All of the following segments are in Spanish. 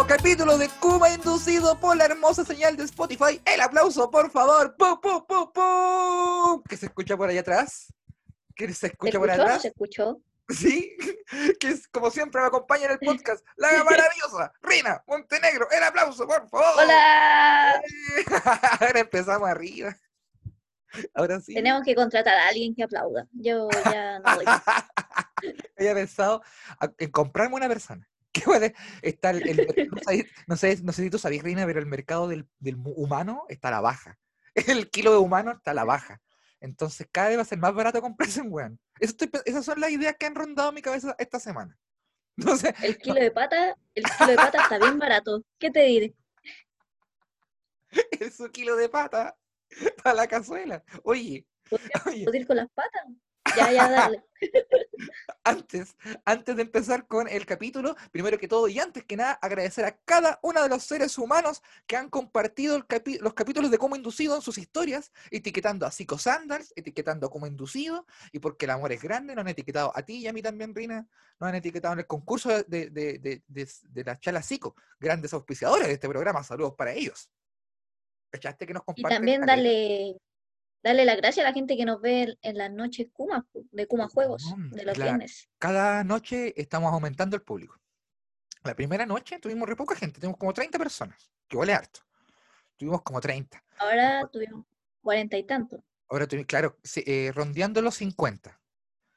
nuevo capítulo de Kuma inducido por la hermosa señal de Spotify. El aplauso, por favor. ¡Pum, pum, pum, pum! ¿Qué se escucha por allá atrás? ¿Qué se ¿Se escucha por escuchó? atrás? ¿Se escuchó? Sí, que es como siempre me acompaña en el podcast, la maravillosa Rina Montenegro. El aplauso, por favor. ¡Hola! Ahora empezamos arriba. Ahora sí. Tenemos que contratar a alguien que aplauda. Yo ya no voy. Había pensado en comprarme una persona. Puede estar el, el- no, sé, no sé- si tú sabías, Reina, pero el mercado del, del humano está a la baja. El kilo de humano está a la baja. Entonces cada vez va a ser más barato comprarse un weón. Eso estoy esas son las ideas que han rondado mi cabeza esta semana. Entonces, El kilo de pata, el kilo de pata está bien barato. ¿Qué te diré? es un kilo de pata para la cazuela. Oye, oye, ¿Puedo ir con las patas? Ya, ya, dale. antes, antes de empezar con el capítulo, primero que todo y antes que nada, agradecer a cada uno de los seres humanos que han compartido el los capítulos de Cómo Inducido en sus historias, etiquetando a Psico Sandals, etiquetando a Cómo Inducido, y porque el amor es grande, nos han etiquetado a ti y a mí también, Rina, nos han etiquetado en el concurso de, de, de, de- la Chala Psico, grandes auspiciadores de este programa, saludos para ellos. ¿Cachaste que nos Y comparten? también caleta? dale, dale la gracia a la gente que nos ve en- las noches Kuma, de Kuma Juegos, de los la- viernes. cada noche estamos aumentando el público. La primera noche tuvimos re poca gente, tuvimos como 30 personas, que vale harto. Tuvimos como 30. Ahora tuvimos cuarenta y tantos. Ahora tuvimos, claro, eh, rondeando los 50.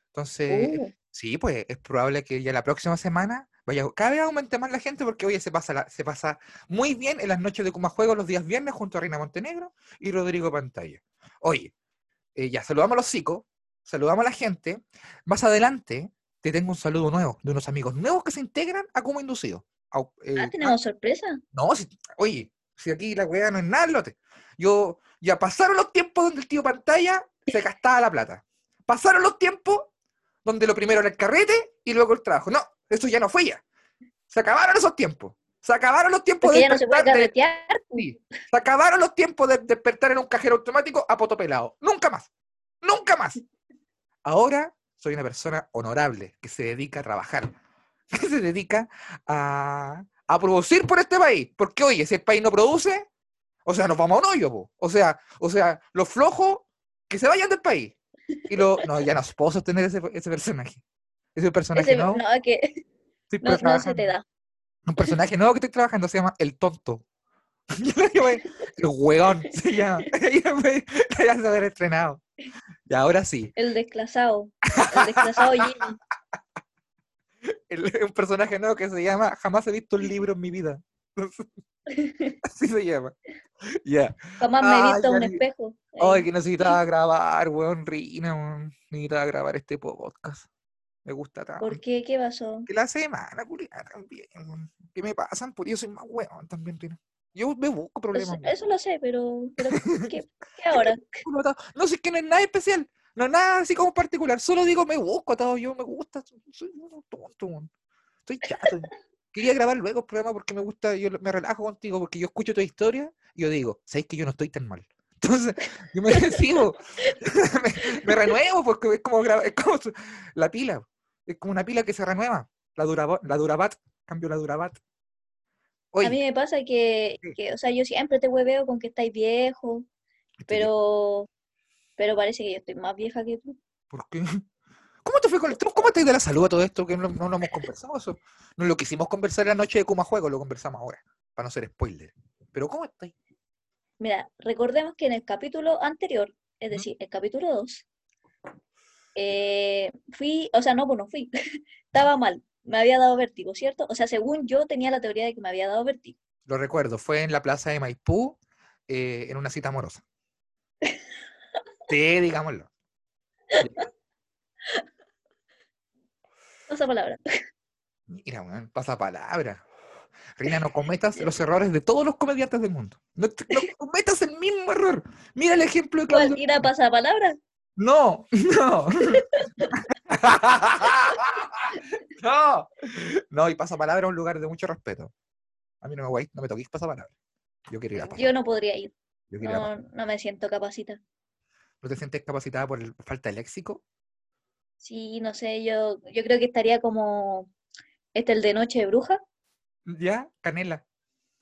Entonces, Uh, sí, pues es probable que ya la próxima semana vaya, cada vez aumente más la gente porque hoy se pasa, la- se pasa muy bien en las noches de Kuma Juegos los días viernes junto a Reina Montenegro y Rodrigo Pantalla. Oye, eh, ya saludamos a los psicos, saludamos a la gente. Más adelante te tengo un saludo nuevo de unos amigos nuevos que se integran a Como Inducido. Eh, ah, tenemos sorpresa. no, si- oye, si aquí la weá no es nada, lote. Yo, ya pasaron los tiempos donde el tío pantalla se gastaba la plata. Pasaron los tiempos donde lo primero era el carrete y luego el trabajo. No, eso ya no fue ya. Se acabaron esos tiempos. Se acabaron los tiempos Porque de ya no se puede despertar de- carretear. pu. sí, Se acabaron los tiempos de despertar en un cajero automático a poto pelado. Nunca más. Nunca más. Ahora soy una persona honorable que se dedica a trabajar. Que se dedica a, a producir por este país. Porque, oye, si el país no produce, o sea, nos vamos a un hoyo, po. O sea, o sea, los flojos que se vayan del país. Y lo, no, ya no puedo sostener ese, ese personaje. Ese personaje Ese- nuevo. no, que estoy no, no se te da. Un personaje nuevo que estoy trabajando se llama El Tonto. El Hueón se llama. Ya se haber estrenado. Y ahora sí, El desclasado. El desclasado Jimmy. el- un personaje nuevo que se llama Jamás he visto un libro en mi vida. Así se llama. Ya. Jamás me he visto un espejo. Ay, que necesitaba grabar, weón, Rina, weón. Necesitaba grabar este podcast. Me gusta tanto. ¿Por qué? ¿Qué pasó? Que la semana, culiada, también. ¿Qué me pasan? Por yo soy más weón también, Rina. Yo me busco Eso, problemas. eso lo sé, pero, pero ¿qué, qué ahora? No sé, es que no es nada especial. No es nada así como particular. Solo digo, me busco atado yo, me gusta. Soy un tonto. Estoy chato. Quería grabar luego el programa porque me gusta, yo me relajo contigo, porque yo escucho tu historia y yo digo, ¿sabes que yo no estoy tan mal? Entonces, yo me recibo, me, me renuevo porque es como, es como la pila, es como una pila que se renueva. La, la Durabat, cambio la Durabat. A mí me pasa que, Sí. que, o sea, yo siempre te hueveo con que estáis viejo, pero, pero parece que yo estoy más vieja que tú. ¿Por qué? ¿Cómo te fue con el ¿Cómo te de la salud a todo esto? Que no, no lo hemos conversado eso. No lo quisimos conversar la noche de Kuma Juego, lo conversamos ahora, para no ser spoiler. Pero ¿cómo estás? Mira, recordemos que en el capítulo anterior, es decir, el capítulo 2, fui, o sea, no, pues no fui, estaba mal, me había dado vértigo, ¿cierto? O sea, según yo tenía la teoría de que me había dado vértigo. Lo recuerdo, fue en la plaza de Maipú, eh, en una cita amorosa. Sí, digámoslo. Esa palabra. Mira, weón, pasa palabra. Rina, no cometas los errores de todos los comediantes del mundo. No, cometas el mismo error. Mira el ejemplo de ¿Cuál? Claudio. ¿Ir a pasapalabra? No, no. no. No, y pasapalabra es un lugar de mucho respeto. A mí no me voy, no me toquéis pasapalabra. Yo quiero ir a pasar. Yo no podría ir, Yo quiero ir a no, no me siento capacita. ¿No te sientes capacitada por el- falta de léxico? Sí, no sé, yo, yo creo que estaría como este el de Noche de Bruja. ¿Ya? Canela.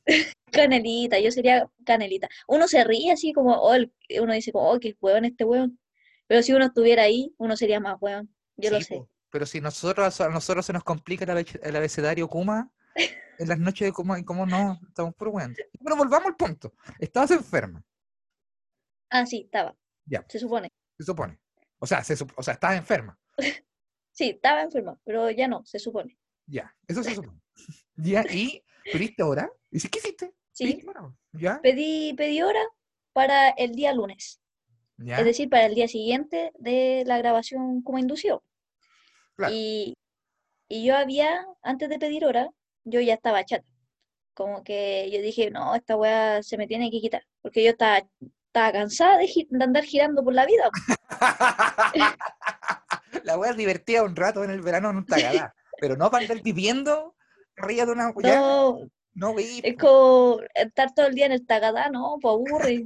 Canelita, yo sería Canelita. Uno se ríe así como, oh, el- uno dice como, oh, qué hueón este hueón. Pero si uno estuviera ahí, uno sería más hueón. Yo lo sé. Pero si nosotros, a nosotros se nos complica el, abe- el abecedario Kuma, en las noches de Kuma, ¿y cómo no? Estamos puro weón. Pero volvamos al punto. Estabas enferma, Ah, sí, estaba. Ya. Se supone. se supone. O sea, se o sea, estabas enferma. Sí, estaba enferma, pero ya no, se supone. Ya, eso se supone. Ya, y pediste hora. Y dices, ¿qué hiciste? Sí, hora. ¿Ya? pedí, pedí hora para el día lunes. ¿Ya? Es decir, para el día siguiente de la grabación como indució. Claro. Y, y yo había, antes de pedir hora, yo ya estaba chata. Como que yo dije, no, esta weá se me tiene que quitar. Porque yo estaba, estaba cansada de, andar girando por la vida. La es divertida un rato en el verano en un tagadá. Pero no para andar viviendo arriba de una. No, no, güey. es como estar todo el día en el tagadá, no, pues aburre.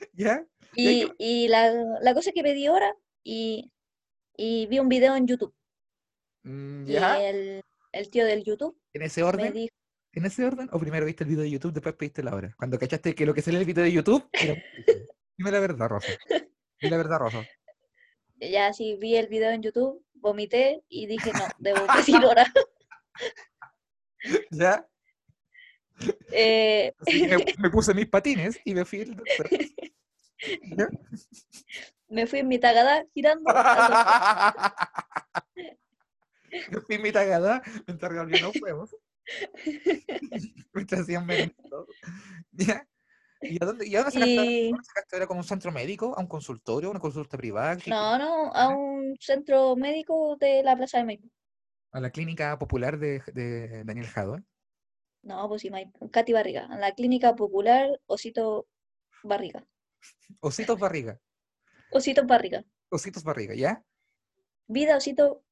¿Ya? Y Y, y la, la cosa es que pedí hora y, y vi un video en YouTube. Mm, Y ¿Ya? el, el tío del YouTube ¿En ese me orden? dijo, ¿En ese orden? ¿O primero viste el video de YouTube, después pediste la hora? Cuando cachaste que lo que sale en el video de YouTube era. Dime la verdad, Rosa. Dime la verdad, Rosa. ya sí, vi el video en YouTube, vomité y dije, no, debo pedir hora. ¿Ya? Eh, Así que me, me puse mis patines y me fui al doctor. ¿Ya? me fui en mi tagadá girando. Me fui en mi tagada mientras revolvían los huevos. Mientras hacían merendado. ¿Ya? ¿Y a dónde, y a dónde sacaste, Y- sacaste? ¿Era como un centro médico? ¿A un consultorio? ¿Una consulta privada? ¿Qué- No, no, a un centro médico de la Plaza de Maipú. ¿A la clínica popular de, de Daniel Jadot? No, pues sí, Maipú, Katy Barriga, en la clínica popular Osito Barriga. Ositos Barriga. Osito Barriga. Ositos Barriga, ¿ya? Vida Osito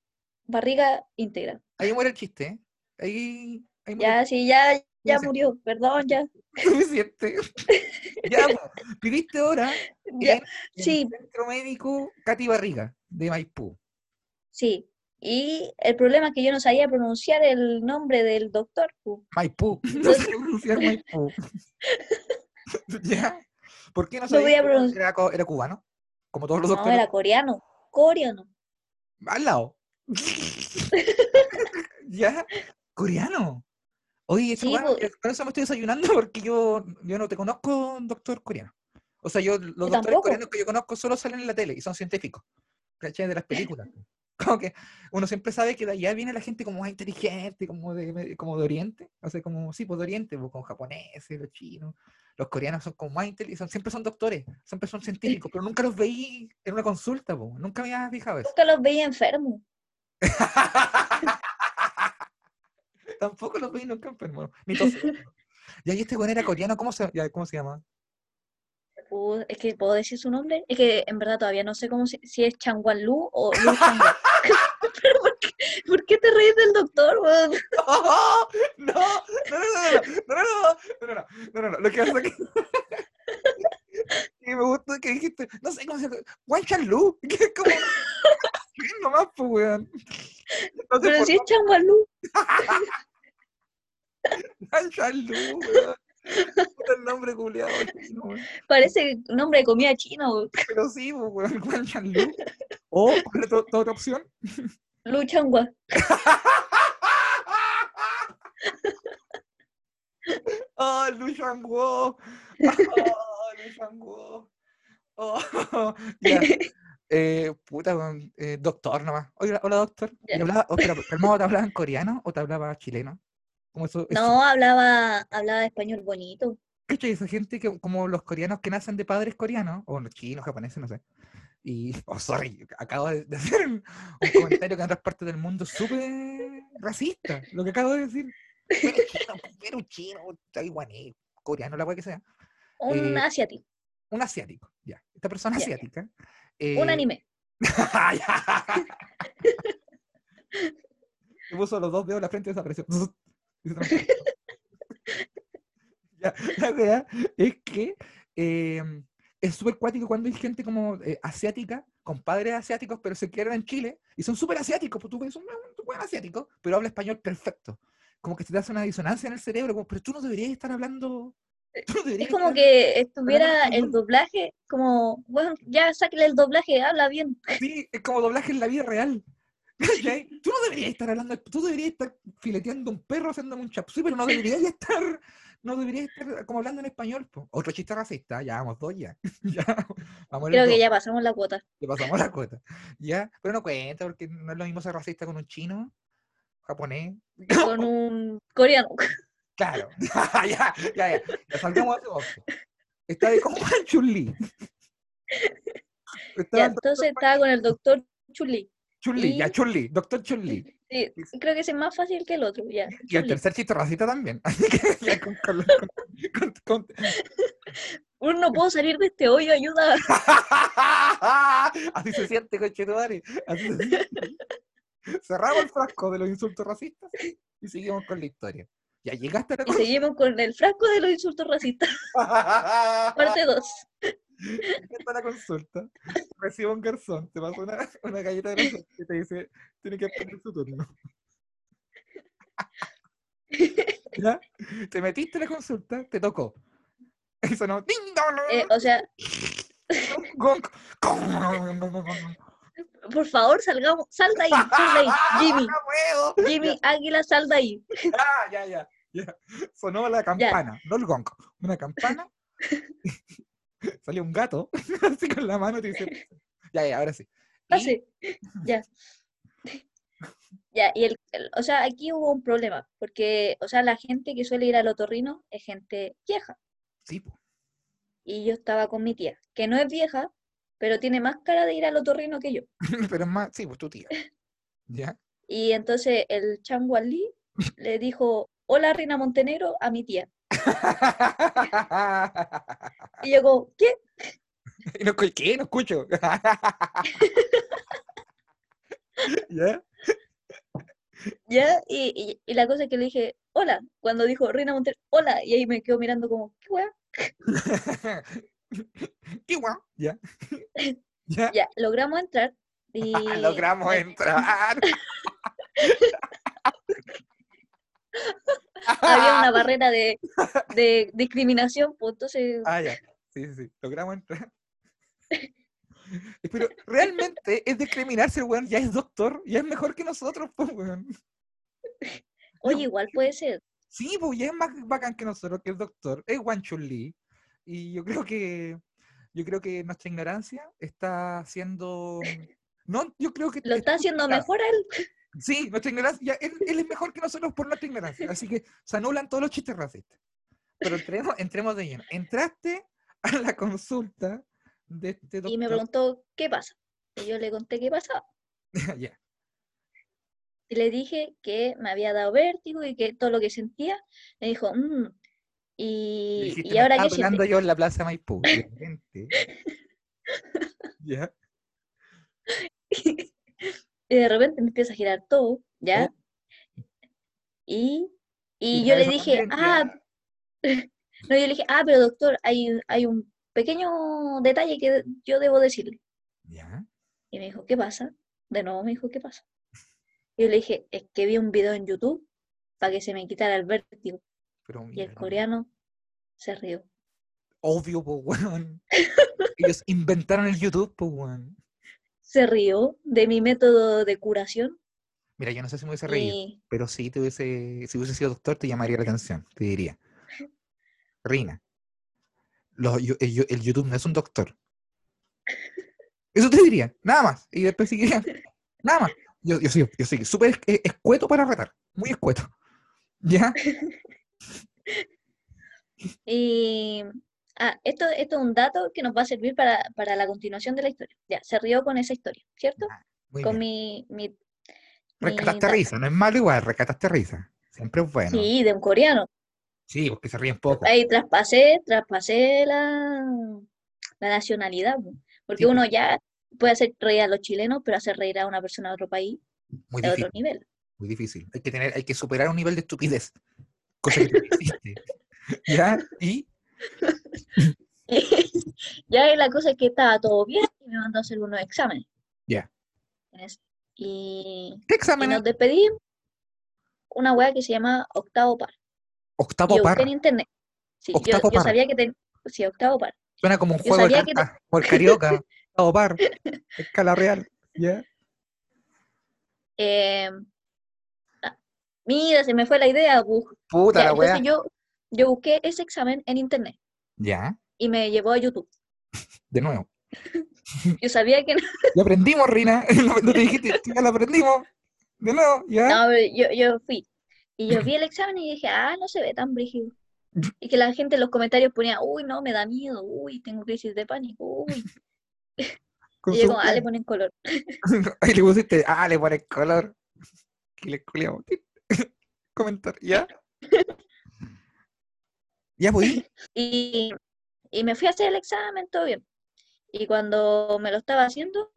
Barriga íntegra. Ahí muere el chiste, ¿eh? Ahí, ahí muere Ya, sí, ya, ya murió, perdón, ya. suficiente. ya, po, pidiste hora Ya, en el sí, centro médico Katy Barriga de Maipú. sí. Y el problema es que yo no sabía pronunciar el nombre del doctor. Maipú. No sé pronunciar Maipú. ¿Ya? ¿Por qué no No sabías voy a que pronun- era, cubano? Como todos los No, doctores. era coreano. Coreano. Al lado. ¿Ya? Coreano. Oye, Sí, weá, po. eh, con eso me estoy desayunando porque yo, yo no te conozco doctor coreano. O sea, yo los doctores tampoco. coreanos que yo conozco solo salen en la tele y son científicos. ¿Cachai? De las películas. Como que uno siempre sabe que de allá viene la gente como más inteligente, como de, como de Oriente. O sea, como, sí, pues de Oriente, pues, como japoneses, los chinos. Los coreanos son como más inteligentes, siempre son doctores, siempre son científicos, pero nunca los veí en una consulta, po. nunca me había fijado eso. Nunca los veía enfermos. Tampoco los veí nunca enfermos, ni. Y ahí este weón era coreano, ¿cómo se, ya, ¿cómo se llama? Pu- es que puedo decir su nombre. Es que en verdad todavía no sé cómo se- si es Changwan Lu o Lu. Pero ¿por qué, por qué te reís del doctor, weón? No, no, no, no, no, no, no, no, no, no, no, no, no, lo que pasa es que, me gustó que dijiste, no sé cómo se llama, Juan Chanlu, que es como, ¿qué nomás, pues, weón? No Pero si es Changwan Lu. Juan Chanlu, weón. El nombre culiado, chino. Parece nombre de comida china, weón. Pero sí, pues, Chanlu. O, ¿cuál es otra opción? Lu Changwa. ¡Oh, Lu Shangwo! ¡Oh, Lu Shangwo! ¡Oh! Ya. Eh, puta, eh, doctor nomás. Hola, hola doctor. ¿Y Ya. hablaba, ¿te hablaba en coreano o te hablaba chileno? Como eso, eso- No, hablaba, hablaba español bonito. ¿cachai? Esa gente que, como los coreanos que nacen de padres coreanos, o los chinos, japoneses, no sé. Y, oh, sorry, acabo de, hacer un, comentario que en otras partes del mundo es súper racista, lo que acabo de decir. Pero chino, pero chino, taiwanés, coreano, la cual que sea. Un Eh, asiático. Un asiático, ya. Esta persona asiática. Un eh, anime. Se puso los dos dedos en la frente y desapareció. Ya, La verdad es que em, es súper cuático cuando hay gente como eh, asiática, con padres asiáticos, pero se quedan en Chile y son súper asiáticos, pues tú ves un, buen asiático, pero habla español perfecto. Como que se te hace una disonancia en el cerebro, como, pero tú no deberías estar hablando. Es como que estuviera el español". doblaje, como, bueno, ya sáquele el doblaje, habla bien. Sí, es como doblaje en la vida real. Tú no deberías estar hablando, tú deberías estar fileteando un perro haciéndome un chapsui, pero no deberías estar, no deberías estar como hablando en español. po. Otro chiste racista, ya vamos dos ya. ya vamos Creo que dos, ya pasamos la cuota. le pasamos la cuota. Ya, pero no cuenta, porque no es lo mismo ser racista con un chino, japonés. Con un coreano. Claro, ya, ya, ya, ya, ya salgamos de ese. Está de como Ya, doctor entonces estaba con el doctor Chuli. Chun-Li, ya, Chun-Li, doctor Chun-Li. Sí, creo que ese es más fácil que el otro, ya. Y el tercer chiste racista también. Así que ya con, con, con- Uno no puedo salir de este hoyo, ayuda. Así se siente, conchetumare. Así se siente. Cerramos el frasco de los insultos racistas y seguimos con la historia. Ya llegaste a la Y seguimos con el frasco de los insultos racistas, parte 2. A la consulta. Recibe un garzón, te pasa una, una galleta de suerte y te dice, tiene que esperar su turno. ¿Ya? Te metiste en la consulta, te tocó. Ding dong, Eh, o sea, por favor, salgamos, sal de ahí, sal de ahí. Jimmy, ¡No! Jimmy Águila, sal de ahí. Ah, ya, ya, ya. Sonó la campana, no el gong. Una campana. Salió un gato, así con la mano te dice. Ya, ya, ahora sí. Y- Pase. Ya. Ya, y el, el- o sea, aquí hubo un problema, porque, o sea, la gente que suele ir al otorrino es gente vieja. Sí, po. Y yo estaba con mi tía, que no es vieja, pero tiene más cara de ir al otorrino que yo. pero es más, sí, pues tu tía. ¿Ya? Y entonces el Changualí le dijo, hola Reina Montenegro a mi tía. Y yo como, ¿qué? Y no, ¿Qué? No escucho. ¿Ya? ¿Ya? Y, y- y la cosa es que le dije, hola, cuando dijo Reina Montenegro, hola, y ahí me quedo mirando como, ¿qué weá? ¿Qué guau? ¿Ya? ¿Ya? Ya, logramos entrar. Y Logramos entrar. Había una barrera de, de discriminación, pues entonces, Ah, ya. Sí, sí, sí. Logramos entrar. Pero realmente es discriminarse, el weón. Ya es doctor, ya es mejor que nosotros, pues, weón. oye, igual puede ser. Sí, pues ya es más bacán que nosotros, que el doctor. Es Wan Chun Li. Y yo creo que. Yo creo que nuestra ignorancia está haciendo. No, yo creo que. Lo está haciendo mejor él. Sí, nuestra ignorancia. Él, él es mejor que nosotros por nuestra ignorancia. Así que se anulan todos los chistes racistas. Pero entremos, entremos de lleno. Entraste a la consulta de este doctor. Y me preguntó, ¿qué pasa? Y yo le conté qué pasaba. Ya. Y le dije que me había dado vértigo y que todo lo que sentía. Me dijo, "Mm, Le y, dijiste, y "Me ahora pelando siente. yo en la plaza Maipú. ya. Y de repente me empieza a girar todo, ¿ya? Oh. Y, Y y yo le dije, ah, no, yo le dije, ah, pero doctor, hay, hay un pequeño detalle que yo debo decirle. Ya. Y me dijo, ¿qué pasa? De nuevo me dijo, ¿qué pasa? Y yo le dije, es que vi un video en YouTube para que se me quitara el vértigo. Pero Y el coreano se rió. Obvio, pues, weón. Ellos inventaron el YouTube, pues, weón. Se rió de mi método de curación. Mira, yo no sé si me hubiese reído, Y pero sí te hubiese, si hubiese sido doctor, te llamaría la atención, te diría. Rina, los yo- el, yo- el YouTube no es un doctor. Eso te diría, nada más. Y después seguiría, nada más. Yo, yo soy, yo soy súper es- escueto para retar, muy escueto. ¿Ya? Y ah, esto, esto es un dato que nos va a servir para, para la continuación de la historia. Ya, se rió con esa historia, ¿cierto? Muy Con mi, mi, mi Rescataste dato. risa, no es malo igual, rescataste risa. Siempre es bueno. Sí, de un coreano. Sí, porque se ríen poco. Ahí traspasé, traspasé la, la nacionalidad, po, porque Sí, uno ya puede hacer reír a los chilenos, pero hacer reír a una persona de otro país Muy de otro difícil, nivel. muy difícil. Hay que tener, hay que superar un nivel de estupidez. Cosa que no existe. ¿Ya? Y Ya y la cosa es que estaba todo bien y me mandó a hacer unos exámenes. Ya. eso. Y, ¿Qué y nos despedimos. Una weá que se llama octavo par. Octavo yo par. en internet. Sí, yo, Octavo yo par. sabía que tenía. Sí, octavo par. Suena como un yo juego de que te- el carioca. Octavo par. Escala real. ¿Ya? Eh, ah, mira, se me fue la idea. bu- Puta Ya, la yo, yo busqué ese examen en internet Ya. y me llevó a YouTube. De nuevo. Yo sabía que no, Ya aprendimos, Rina. No, no te dijiste, ya lo aprendimos. De nuevo, ya. no, pero yo, yo fui. Y yo vi el examen y dije, ah, no se ve tan brígido. Y que la gente en los comentarios ponía, uy, no, me da miedo, uy, tengo crisis de pánico, uy. Y yo como, ah, le ponen color. Ahí le pusiste, ah, le pones color. Que le culiamos. Comentar, ¿ya? Ya, pues. Y, y me fui a hacer el examen, todo bien. Y cuando me lo estaba haciendo,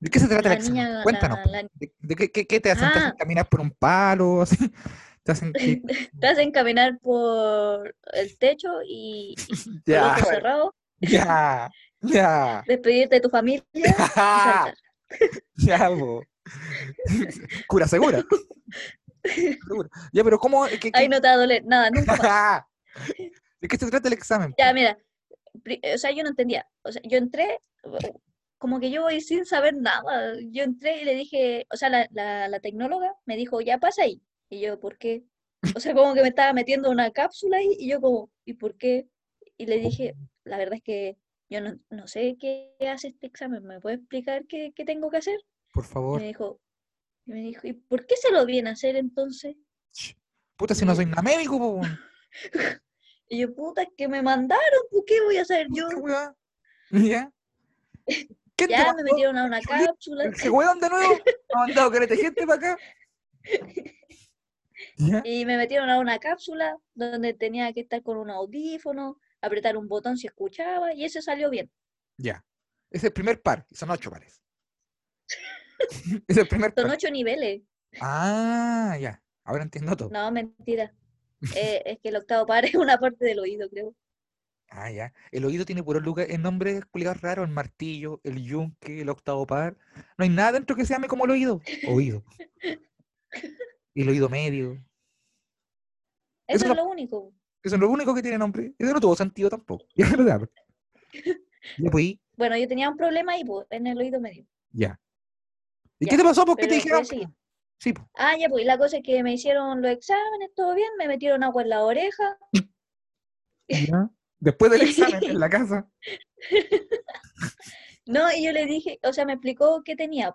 ¿De qué se trata la el examen? niña, Cuéntanos. la- la- ¿De, de qué, qué- qué te hacen? ¿Te hacen Ah. caminar por un palo? Así? ¿Te hacen que- te hacen caminar por el techo y, y Ya, ya, ya, despedirte de tu familia y saltar. ya, po. Cura segura. Segura. Ya, pero ¿cómo? ¿Qué, qué- Ahí no te va a doler nada, nunca más. ¿De qué se trata el examen? Ya, mira, o sea, yo no entendía. O sea, yo entré, como que yo voy sin saber nada. Yo entré y le dije, o sea, la, la, la tecnóloga me dijo, ya pasa ahí. Y yo, ¿por qué? O sea, como que me estaba metiendo una cápsula ahí y yo como, ¿y por qué? Y le dije, la verdad es que yo no, no sé qué hace este examen, ¿me puede explicar qué, qué tengo que hacer? Por Y favor. me dijo, y me dijo, ¿y por qué se lo viene a hacer entonces? Puta, si no soy nada médico, po. Y yo, puta, que me mandaron, ¿por qué voy a hacer yo? ¿Qué? ¿Ya? ¿Quién te Ya me metieron a una cápsula. ¿Ese weón de nuevo? ¿Ha mandado careta gente para acá? ¿Ya? Y me metieron a una cápsula donde tenía que estar con un audífono, apretar un botón si escuchaba, y ese salió bien. Ya. Es el primer par, son ocho pares. es el primer Son par. ocho niveles. Ah, ya. Ahora entiendo todo. No, mentira. Eh, es que el octavo par es una parte del oído, creo. Ah, ya. El oído tiene puros lugares, el nombre culiados raros, el martillo, el yunque, el octavo par. No hay nada dentro que se llame como el oído. Oído. Y el oído medio. Eso Eso es lo único. Eso es lo único que tiene nombre. Eso no tuvo sentido tampoco. Ya, ¿verdad? Ya, pues, Bueno, yo tenía un problema ahí, en el oído medio. ya. ¿Y Ya, qué te pasó? ¿Por qué te dijeron? Sí. Ah, ya, pues, la cosa es que me hicieron los exámenes, todo bien, me metieron agua en la oreja. Ya. Después del examen en la casa. No, y yo le dije, o sea, me explicó qué tenía.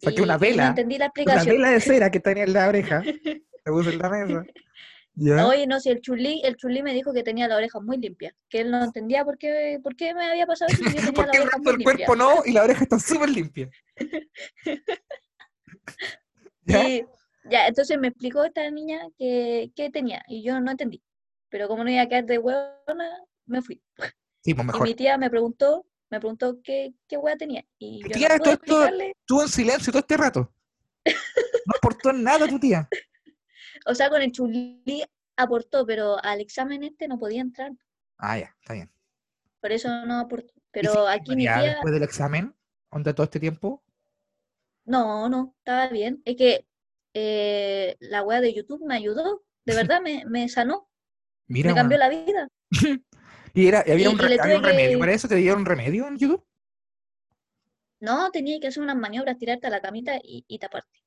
Y- una vela, no entendí la Una explicación. vela de cera que tenía en la oreja. La puse en la mesa. Ya. Oye, no, si el chulí, el chulí me dijo que tenía la oreja muy limpia, que él no entendía por qué, por qué me había pasado eso, si yo tenía ¿Por la qué el resto del cuerpo no? Y la oreja está súper limpia. ¿Ya? Y ya, entonces me explicó esta niña que, qué tenía, y yo no entendí. Pero como no iba a quedar de huevona, me fui. Sí, pues Y mi tía me preguntó, me preguntó qué, qué hueá tenía. Y yo tía, no todo pude esto- explicarle, Estuvo en silencio todo este rato. No aportó nada tu tía. o sea, con el chulí aportó, pero al examen este no podía entrar, Ah, ya, está bien. por eso no aportó. ¿Y Pero seguiste aquí mi tía, después del examen? ¿Onda todo este tiempo? No, no, estaba bien. Es que eh, la wea de YouTube me ayudó, de verdad me, me sanó, Mira, me cambió la vida. ¿Y era, había, y- un, y re- le había un tuve que- remedio para eso? ¿Te dieron remedio en YouTube? No, tenía que hacer unas maniobras, tirarte a la camita y, y taparte.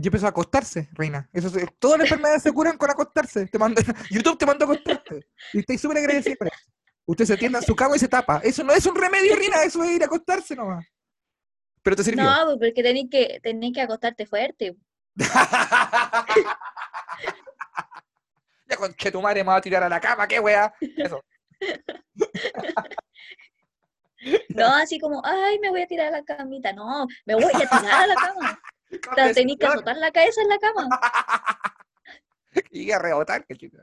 Y empezó a acostarse, reina. Eso, es- todas las enfermedades se curan con acostarse. Te mando, YouTube te mandó a acostarte. Y estoy súper eso. Usted se tienda en su cama y se tapa. Eso no es un remedio, reina. Eso es ir a acostarse nomás. Pero te sirvió. No, pues, porque tenés que, tenés que acostarte fuerte. ya conche tu madre me va a tirar a la cama, qué wea. Eso. No, así como, ay, me voy a tirar a la camita. No, me voy a tirar a la cama. Con Te tenés que azotar la cabeza en la cama. Y a rebotar, que chica.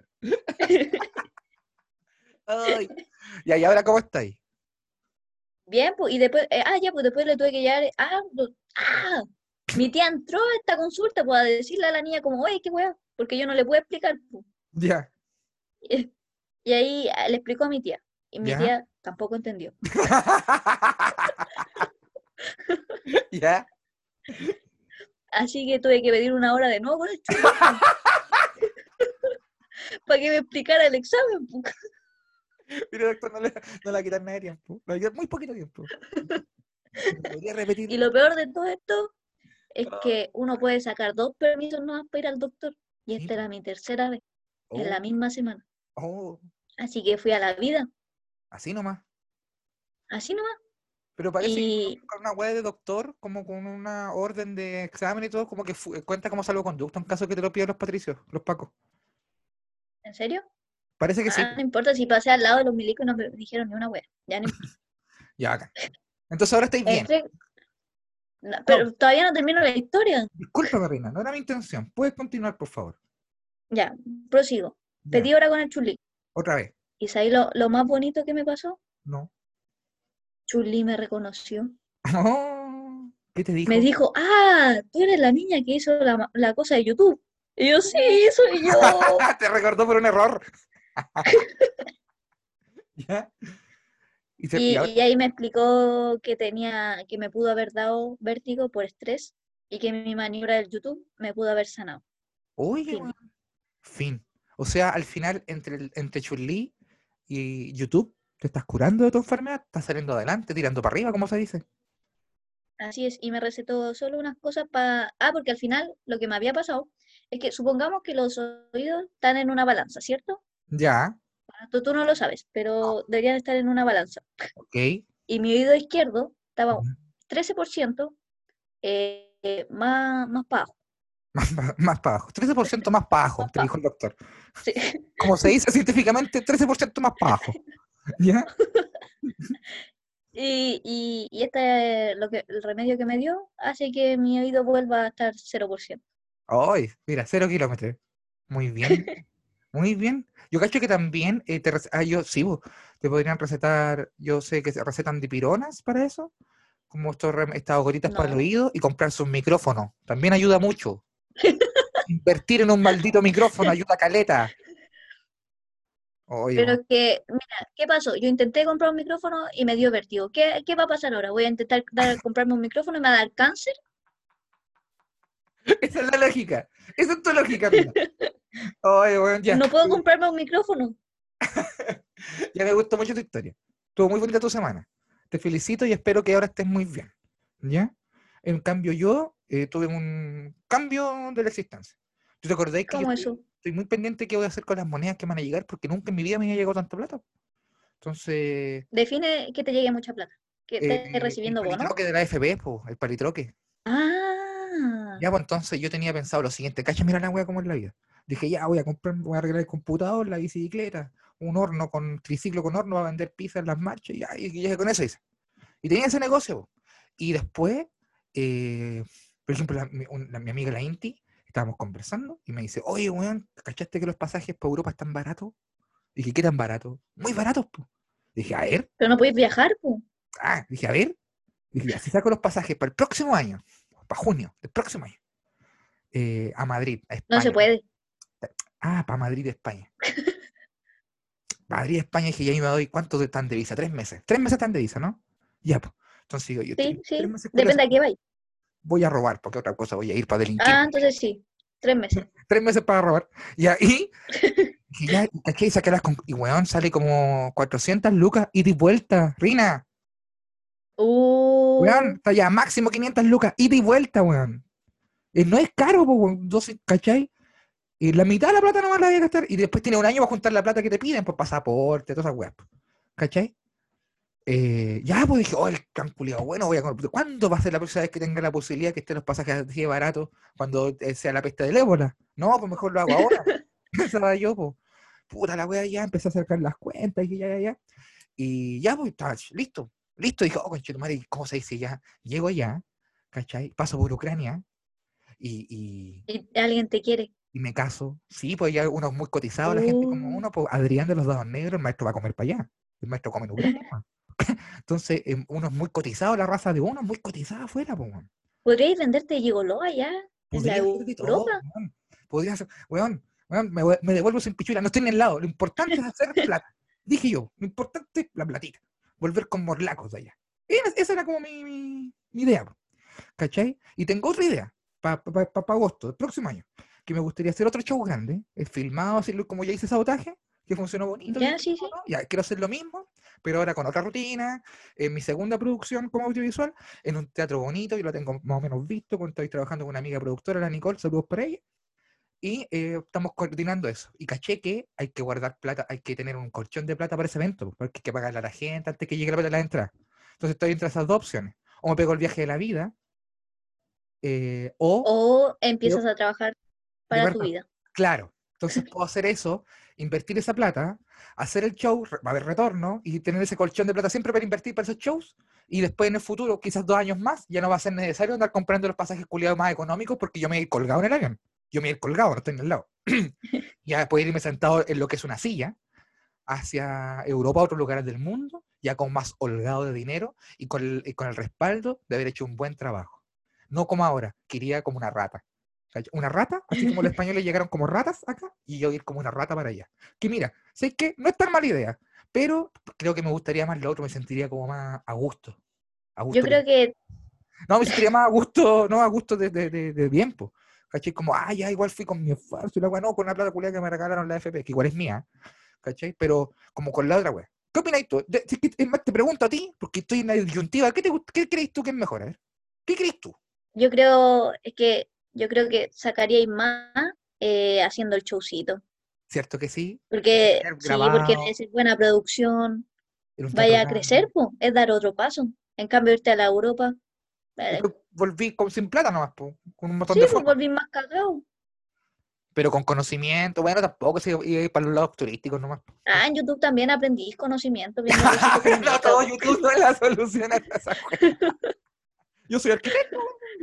Ay. Ya, ¿y ahora cómo estáis? Bien, pues, y después, eh, ah, ya, pues después le tuve que llevar, ah, ah, mi tía entró a esta consulta, pues, a decirle a la niña como, oye, qué weá, porque yo no le puedo explicar, pues. Ya. Y ahí ah, le explicó a mi tía. Y mi tía tampoco entendió. ¿Ya? Así que tuve que pedir una hora de nuevo con el chulí. Para que me explicara el examen. Mira, doctor, no le, no le va a quitar nada de tiempo. Le va a quitar muy poquito tiempo. ¿Podría repetir? Y lo peor de todo esto es Ah. que uno puede sacar dos permisos nomás para ir al doctor. Y Sí, esta era mi tercera vez, en la Oh, misma semana. oh, Así que fui a la vida, así nomás. así nomás. Pero parece que Y con una web de doctor, como con una orden de examen y todo, como que cuenta como salvoconducto en caso que te lo pidan los patricios, los pacos. ¿En serio? Parece que sí. Ah, no importa si pasé al lado de los milicos y no me dijeron ni una wea. Ya no. Ya, acá. Entonces ahora estáis bien. No, pero todavía no termino la historia. Disculpa, Karina, no era mi intención. Puedes continuar, por favor. Ya, prosigo. Ya, Pedí hora con el chulí. Otra vez. ¿Y sabéis lo, lo más bonito que me pasó? No. Chulí me reconoció. Oh, ¿Qué te dijo? Me dijo, ah, tú eres la niña que hizo la, la cosa de YouTube. Y yo, sí, soy yo. te recordó por un error. ¿Ya? Y se- y Y, ahora- y ahí me explicó que tenía, que me pudo haber dado vértigo por estrés y que mi maniobra del YouTube me pudo haber sanado. Oye, fin. O sea, al final, entre, entre Chun-Li y YouTube, te estás curando de tu enfermedad, estás saliendo adelante, tirando para arriba, como se dice. Así es, y me recetó solo unas cosas para... Ah, porque al final lo que me había pasado es que supongamos que los oídos están en una balanza, ¿cierto? Ya, Bueno, Tú, tú no lo sabes, pero deberían estar en una balanza. ok. Y mi oído izquierdo estaba Ujú. 13% eh, más, más para abajo. Más, más para abajo. 13% más para abajo, Más te dijo el doctor. Sí. Como se dice científicamente, 13% más para abajo. ¿Ya? Y, y, y este, lo que, el remedio que me dio hace que mi oído vuelva a estar 0%. Ay, mira, cero kilómetros. Muy bien. Muy bien. Yo cacho que también eh, te ah, yo sí, bo, te podrían recetar, yo sé que se recetan dipironas para eso, como estos estas goritas para el oído y comprarse un micrófono. También ayuda mucho. Invertir en un maldito micrófono ayuda caleta. Oye, Pero que, mira, ¿qué pasó? Yo intenté comprar un micrófono y me dio vértigo. ¿Qué, qué va a pasar ahora? ¿Voy a intentar dar- comprarme un micrófono y me va a dar cáncer? esa es la lógica. Esa es tu lógica, mira. Oye, bueno, ya. No puedo comprarme un micrófono. Ya me gustó mucho tu historia. Estuvo muy bonita tu semana. Te felicito y espero que ahora estés muy bien. ¿Ya? En cambio, yo eh, tuve un cambio de la existencia. ¿Tú te acordáis que yo ¿Cómo estoy, eso? estoy muy pendiente de qué voy a hacer con las monedas que van a llegar? Porque nunca en mi vida me había llegado tanta plata. Entonces, Define que te llegue mucha plata. Que eh, estés recibiendo el bono. palitroque de la FB, po, el palitroque. Ah, Ya, pues entonces yo tenía pensado lo siguiente, cacha, mira la wea como es la vida. Dije, ya voy a comprar, voy a arreglar el computador, la bicicleta, un horno con triciclo con horno, va a vender pizza en las marchas, y ya, y, y con eso hice. Y tenía ese negocio. po. Y después, eh, por ejemplo, la- mi, un- la- mi amiga la Inti, estábamos conversando y me dice, oye, weón, ¿cachaste que los pasajes para Europa están baratos? Dije, ¿qué tan baratos? Muy baratos, po. Dije, a ver, pero no puedes viajar, pues. ah, dije, a ver. Dije, ya, si saco los pasajes para el próximo año, para junio del próximo año, eh, a Madrid, a España. No se puede. Ah, para Madrid, España. Madrid, España, dije, ya me doy, ¿cuánto están de visa? Tres meses. Tres meses están de visa, ¿no? Ya, pues. Entonces digo, yo Sí, tres- sí. tres meses con Depende a qué vayas. voy a robar, porque otra cosa voy a ir para delinquir. Ah, entonces sí. Tres meses. Tres meses para robar. Y ahí, dije, ya, ¿cachai? Saqué las y weón, sale como 400 lucas y vuelta, Rina. Uh, Weón, está ya máximo 500 lucas, ida y vuelta, weón. Y no es caro, po, weón, 12, ¿cachai? Y la mitad de la plata nomás la voy a gastar. Y después tiene un año para juntar la plata que te piden, por pasaporte, todas esas weas. po, ¿Cachai? Eh, ya, pues dije, oh, el can culiao, bueno, voy a. ¿Cuándo va a ser la próxima vez que tenga la posibilidad que estén los pasajes así de baratos cuando eh, sea la peste del ébola? No, pues mejor lo hago ahora. Pensaba yo, pues. Puta la wea, ya empecé a acercar las cuentas y ya, ya, ya. Y ya, pues, estaba listo. Listo, dije, oh, conchetumare, ¿cómo se dice ya? Llego allá, ¿cachai? Paso por Ucrania y, y, y alguien te quiere. Y me caso. Sí, pues ya uno es muy cotizado, la gente como Uh. uno, pues Adrián de los Dados Negros, el maestro va a comer para allá. El maestro come en Ucrania. Entonces, em, uno es muy cotizado, la raza de uno es muy cotizada afuera, pues, weón. ¿Podríais venderte gigoló allá? En la Europa. weón. Podría hacer, weón, weón, me, devuelvo sin pichula, no estoy en el lado. Lo importante es hacer plata. Dije yo, lo importante es la platita. Volver con morlacos de allá. Esa era como mi, mi- mi idea. po, ¿Cachai? Y tengo otra idea para agosto, el próximo año. Que me gustaría hacer otro show grande. Es filmado, hacerlo como ya hice sabotaje, que funcionó bonito. Ya, sí, sí. Ya, quiero hacer lo mismo, pero ahora con otra rutina, en mi segunda producción como audiovisual, en un teatro bonito, yo lo tengo más o menos visto, con- estoy trabajando con una amiga productora, la Nicole, saludos para ella, y eh, estamos coordinando eso. Y caché que hay que guardar plata, hay que tener un colchón de plata para ese evento, porque hay que pagarle a la gente antes que llegue la plata de la entrada. Entonces estoy entre esas dos opciones. O me pego el viaje de la vida, eh, o O empiezas a trabajar para tu vida. Claro, entonces puedo hacer eso, invertir esa plata, hacer el show, va a haber retorno y tener ese colchón de plata siempre para invertir para esos shows. Y después en el futuro, quizás dos años más, ya no va a ser necesario andar comprando los pasajes culiados más económicos porque yo me ir colgado en el avión. Yo me ir colgado, no estoy en el lado. ya puedo irme sentado en lo que es una silla hacia Europa, a otros lugares del mundo, ya con más holgado de dinero y con el, y con el respaldo de haber hecho un buen trabajo. No como ahora, que iría como una rata. Una rata, así como los españoles llegaron como ratas acá, y yo ir como una rata para allá. Que mira, sé que no es tan mala idea, pero creo que me gustaría más lo otro, me sentiría como más a gusto. A gusto Yo creo que No, me sentiría más a gusto, no a gusto de, de, de, de tiempo. ¿Cachai? Como, ah, ya igual fui con mi esfuerzo y la weá, no, con la plata culiada que me regalaron la FP, que igual es mía. ¿Cachai? Pero como con la otra weá. ¿Qué opináis tú? Es más, te pregunto a ti, porque estoy en la disyuntiva. ¿Qué, te, ¿Qué crees tú que es mejor? A ver. ¿Qué crees tú? yo creo, es que yo creo que sacaríais más eh, haciendo el showcito. ¿Cierto que sí? Porque sí, porque necesitas buena producción, vaya a crecer, pues, es dar otro paso. En cambio, irte a la Europa, eh, Después volví con, sin plata nomás, po, con un montón sí, de pues fondos. volví más cagado. Pero con conocimiento, bueno, tampoco se iba a ir para los lados turísticos nomás. po. Ah, en YouTube también aprendís conocimiento viendo Luisito Pero no todo pues. YouTube no es la solución a esa cosa. Yo soy arquitecto,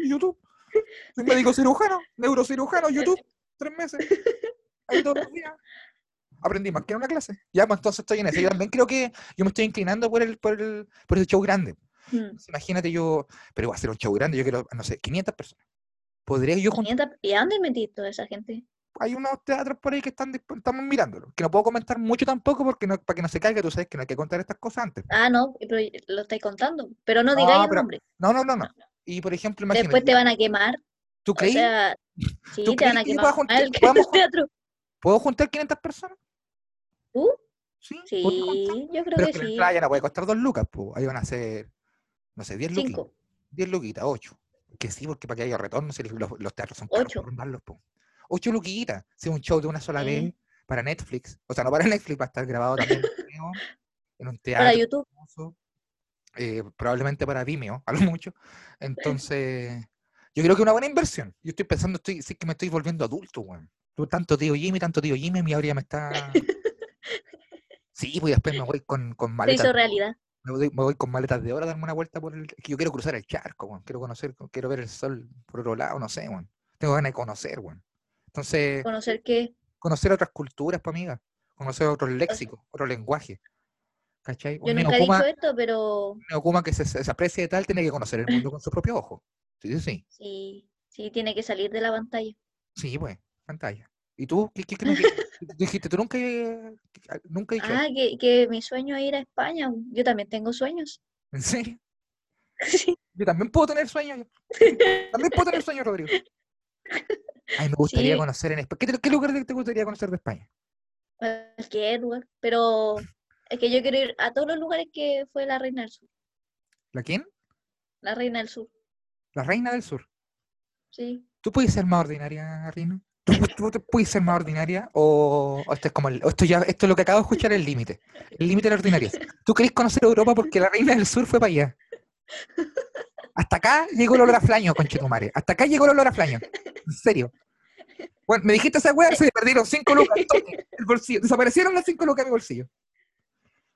YouTube. Soy médico cirujano, neurocirujano, YouTube, tres meses. Ahí todos los días. Aprendí más que en una clase. Ya, pues entonces estoy en eso. Yo también creo que yo me estoy inclinando por el, por el, por ese show grande. Mm, Entonces, Imagínate yo, pero va a ser un show grande, yo quiero, no sé, 500 personas. ¿Podría yo juntar? 500 ¿Y a dónde metís toda esa gente? Hay unos teatros por ahí que están, estamos mirándolo. Que no puedo comentar mucho tampoco porque no, para que no se caiga, tú sabes que no hay que contar estas cosas antes. Ah, no, pero lo estáis contando. Pero no No, digáis el pero- nombre. No, no, no, no. Y por ejemplo, imagínate. Después te van a quemar. ¿Tú O creí? sea, sí, ¿Tú te van a quemar juntar- teatro. ¿Puedo juntar 500 personas? ¿Tú? Sí. Sí, yo creo Pero que que la sí. entrada ya no puede costar 2 lucas, pues. Ahí van a ser, no sé, 10 lucas. Cinco. 10 luquitas, 8. Que sí, porque para que haya retorno, si los, los teatros son caros Ocho. para arrendarlos, po. 8 luquitas. Si es un show de una sola Sí. vez para Netflix. O sea, no para Netflix, va a estar grabado también en un Para teatro. YouTube. famoso, eh, probablemente para Vimeo, a lo mucho. Entonces, yo creo que es una buena inversión. Yo estoy pensando, estoy, sí que me estoy volviendo adulto, weón. Tanto tío Jimmy, tanto tío Jimmy, mi ahora ya me está. Sí, pues después me voy con, con Se maletas. hizo de- realidad. Me voy, me voy con maletas de oro a darme una vuelta por el. yo quiero cruzar el charco, weón. Quiero conocer, quiero ver el sol por otro lado, no sé, weón. Tengo ganas de conocer, weón. Entonces, Conocer que conocer otras culturas, pues, amiga. Conocer otros léxicos, otro lenguaje. ¿Cachai? yo Un nunca he neocuma- dicho esto, pero Neokuma que se, se aprecie de tal tiene que conocer el mundo con su propio ojo. Sí, sí, sí. sí, sí tiene que salir de la pantalla. Sí, pues, pantalla. ¿Y tú? ¿Qué, qué, qué dijiste, tú nunca, he- nunca he dicho Ah, que, que mi sueño es ir a España. Yo también tengo sueños. ¿En serio? Sí. Yo también puedo tener sueños. También puedo tener sueños, Rodrigo. Ay, me gustaría Sí. conocer en España. ¿Qué, qué lugar te te gustaría conocer de España? Cualquier lugar. Pero es que yo quiero ir a todos los lugares que fue la Reina del Sur. ¿La quién? La Reina del Sur. La Reina del Sur. Sí. ¿Tú puedes ser más ordinaria, Rina? ¿Tú, puedes ser más ordinaria? ¿O, o esto es como el- esto ya, esto es lo que acabo de escuchar, el límite? El límite de la ordinaria. ¿Tú querés conocer Europa porque la Reina del Sur fue para allá? Hasta acá llegó el olor a flaño, conchetumare. Hasta acá llegó el olor a flaño. En serio. Bueno, me dijiste esa weá, se perdieron cinco lucas el bolsillo. Desaparecieron las cinco lucas de mi bolsillo.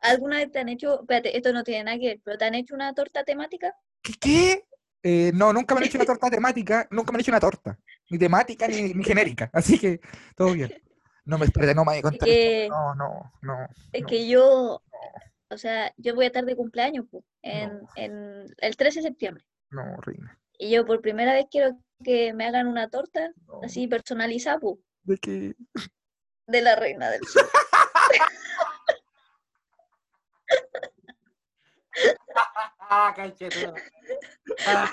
¿Alguna vez te han hecho, espérate, esto no tiene nada que ver, pero te han hecho una torta temática? ¿Qué? qué? Eh, no, nunca me han hecho una torta temática, nunca me han hecho una torta. Ni temática ni, ni genérica. Así que todo bien. No me espérate, no me a contar. que- No, no, no. Es no. que yo, o sea, yo voy a estar de cumpleaños pu, en, No. en el 13 de septiembre. No, Reina. Y yo por primera vez quiero que me hagan una torta así personalizada pu, ¿De qué? de la Reina del Sur. Ah.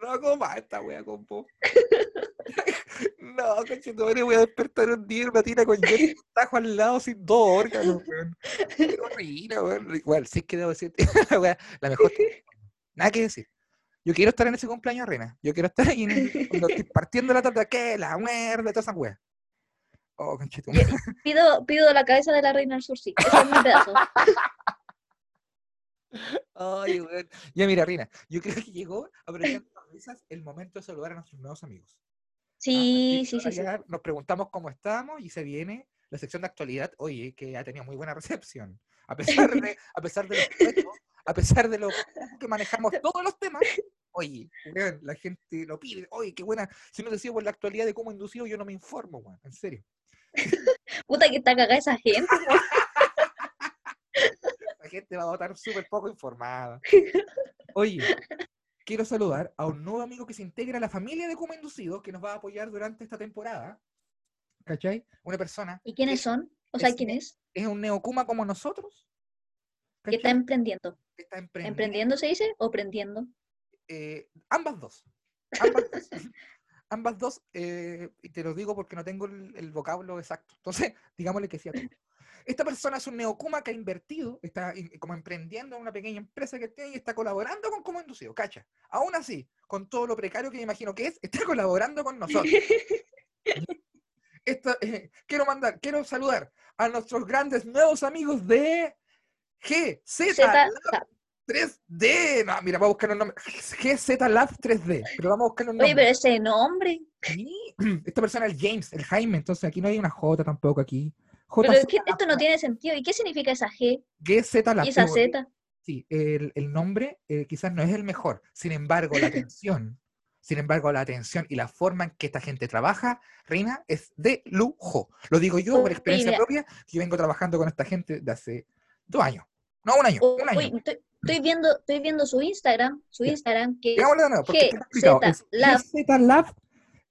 No coma esta wea, compo. No, cachetón, voy a despertar un día y me tira con hielo y un tajo al lado sin dos órganos, weón. Qué horrible, weón. Igual, sí que debo decir, la wea, la mejor. Nada que decir. Yo quiero estar en ese cumpleaños, Reina. Yo quiero estar ahí en cuando estoy partiendo la tarta, que la muerde, todas esas weas. Oh, conchito. Pido, pido la cabeza de la reina del sur, sí. Ese es mi pedazo. Ay, weón. Ya mira, Rina, yo creo que llegó, aprovechando las risas, el momento de saludar a nuestros nuevos amigos. Ah, Sí, así sí, sí, Nos preguntamos cómo estamos y se viene la sección de actualidad, oye, que ha tenido muy buena recepción. A pesar de, a pesar de los retos, a pesar de lo que manejamos todos los temas, oye, la gente lo pide, oye, qué buena. Si no te sigo por la actualidad de cómo inducido, yo no me informo, weón, en serio. Puta que está cagada esa gente. La gente va a votar súper poco informada. Oye, quiero saludar a un nuevo amigo que se integra a la familia de Kuma Inducido, que nos va a apoyar durante esta temporada. ¿Cachai? Una persona ¿Y quiénes son? O sea, es- ¿quién es? es un neokuma como nosotros. Que está ¿cachai? emprendiendo. Que está emprendiendo. ¿Emprendiendo se dice? ¿O prendiendo? eh, ambas dos. Ambas dos. Ambas dos, eh, y te lo digo porque no tengo el, el vocablo exacto. Entonces, digámosle que sí a todo. Esta persona es un neokuma que ha invertido, está como emprendiendo en una pequeña empresa que tiene y está colaborando con Como Inducido, cacha. Aún así, con todo lo precario que me imagino que es, está colaborando con nosotros. Eh, quiero mandar, quiero saludar a nuestros grandes nuevos amigos de GZ Lab. 3D. No, mira, vamos a buscar los nombres. GZ Lab 3D. Pero vamos a buscar los Oye, nombres. pero ese nombre. Sí, Esta persona es el James, el Jaime. Entonces aquí no hay una J tampoco aquí. Pero JZ es que esto no tiene sentido. ¿Y qué significa esa G GZ Lab. y esa pero, Z? Sí, el, el nombre eh, quizás no es el mejor. Sin embargo, la atención, sin embargo, la atención y la forma en que esta gente trabaja, Reina, es de lujo. Lo digo yo por Oye, experiencia propia, que yo vengo trabajando con esta gente de hace dos años. No, un año, un año. Oye, estoy, estoy viendo, estoy viendo su Instagram, su. Instagram, que es Lab. GZ Lab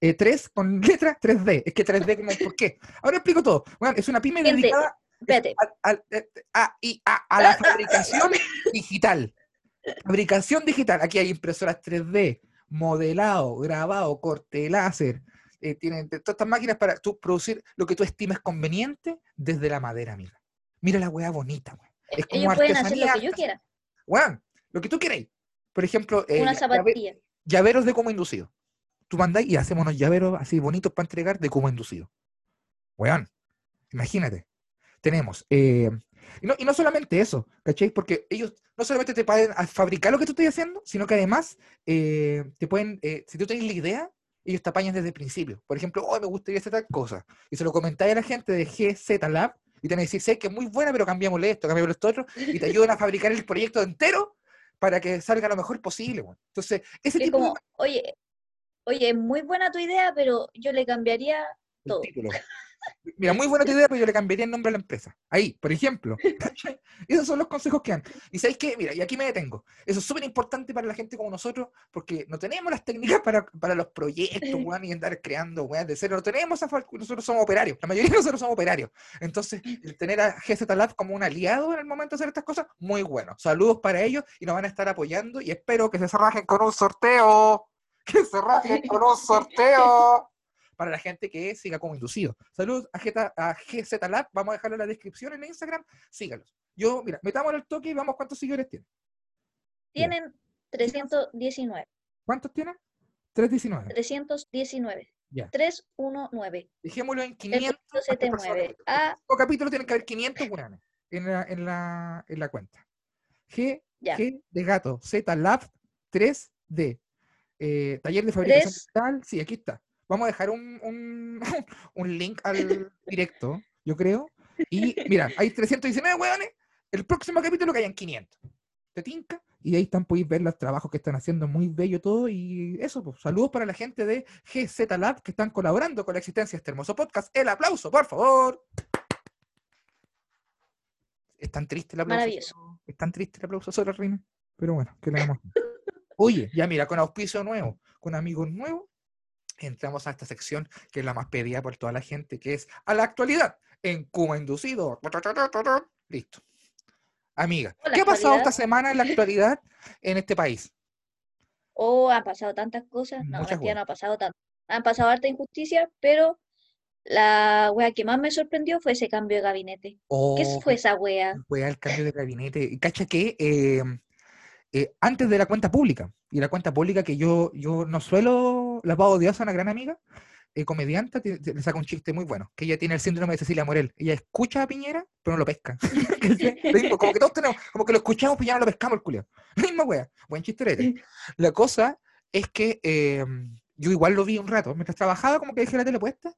3 con letra 3D. Es que 3D, como, ¿por qué? Ahora explico todo. Bueno, es una pyme dedicada eh, a, la fabricación digital. Fabricación digital. Aquí hay impresoras 3D, modelado, grabado, corte láser. eh, tienen todas estas máquinas para tú producir lo que tú estimes conveniente desde la madera, amiga. Mira la weá bonita. Es como ellos pueden hacer lo que yo quiera. Weón, lo que tú queráis. Por ejemplo, eh, Una llave- zapatilla. llaveros de como inducido. Tú mandáis y hacemos unos llaveros así bonitos para entregar de como inducido. Weón, imagínate. Tenemos. eh, y, no, y no solamente eso, ¿cachai? Porque ellos no solamente te pueden a- fabricar lo que tú estás haciendo, sino que además eh, te pueden, si tú tienes la idea, ellos te apañan desde el principio. Por ejemplo, oh, me gustaría hacer tal cosa. Y se lo comentáis a la gente de GZ Lab y te van a decir, sé que es muy buena, pero cambiamosle esto, cambiamosle esto otro, y te ayudan a fabricar el proyecto entero para que salga lo mejor posible. weón. Entonces, ese Es tipo de como, oye, oye, muy buena tu idea, pero yo le cambiaría el todo. título. Mira, muy buena tu idea, pero yo le cambiaría el nombre a la empresa. Ahí, por ejemplo. Esos son los consejos que dan. Y sabéis qué, mira, y aquí me detengo. Eso es súper importante para la gente como nosotros, porque no tenemos las técnicas para, para los proyectos, weón, y andar creando, weón, de cero. No tenemos esa nosotros somos operarios. La mayoría de nosotros somos operarios. Entonces, el tener a GZ Lab como un aliado en el momento de hacer estas cosas, muy bueno. Saludos para ellos y nos van a estar apoyando y espero que se rajen con un sorteo. Que se rajen con un sorteo para la gente que siga como inducido. Saludos a, GZ, a GZ Lab, vamos a dejarlo en la descripción en Instagram, sígalos. Yo, mira, metamos el toque y vamos cuántos seguidores tienen. Tienen 319. ¿Cuántos tienen? 319. 319. Ya. 319. Dejémoslo en El 500. poquito se te hasta personas. mueve. Ah, Por capítulo tienen que haber 500 weones en la, en la, en la cuenta. G, ya. G de gato, Z Lab 3D. Eh, taller de fabricación digital. Sí, aquí está. Vamos a dejar un, un, un link al directo, yo creo. Y mira, hay 319 hueones. El próximo capítulo que hayan 500. ¿Te tinca? Y ahí están, podéis ver los trabajos que están haciendo, muy bello todo. Y eso, pues, saludos para la gente de GZ Lab que están colaborando con la existencia de este hermoso podcast. El aplauso, por favor. Es tan triste el aplauso. Maravilloso. Es tan triste el aplauso solo, Reina. Pero bueno, ¿qué le damos? Oye, ya mira, con auspicio nuevo, con amigos nuevos, entramos a esta sección que es la más pedida por toda la gente, que es a la actualidad en Kuma Inducido. Listo. Amiga, O la ¿qué ha pasado esta semana en la actualidad en este país? Oh, han pasado tantas cosas. No, Muchas no ha pasado tanto. Han pasado harta injusticia, pero la wea que más me sorprendió fue ese cambio de gabinete. ¿Qué Oh, fue esa wea? fue el cambio de gabinete. Y Cacha que eh, eh, antes de la cuenta pública, y la cuenta pública que yo, yo no suelo, la Pau Dios, una gran amiga, eh, comediante, te- te- le saca un chiste muy bueno, que ella tiene el síndrome de Cecilia Morel. Ella escucha a Piñera, pero no lo pesca. Como que todos tenemos, como que lo escuchamos, pero ya no lo pescamos el culio. Misma wea, buen chistorete. La cosa es que eh, yo igual lo vi un rato, mientras trabajaba, como que dejé la tele puesta,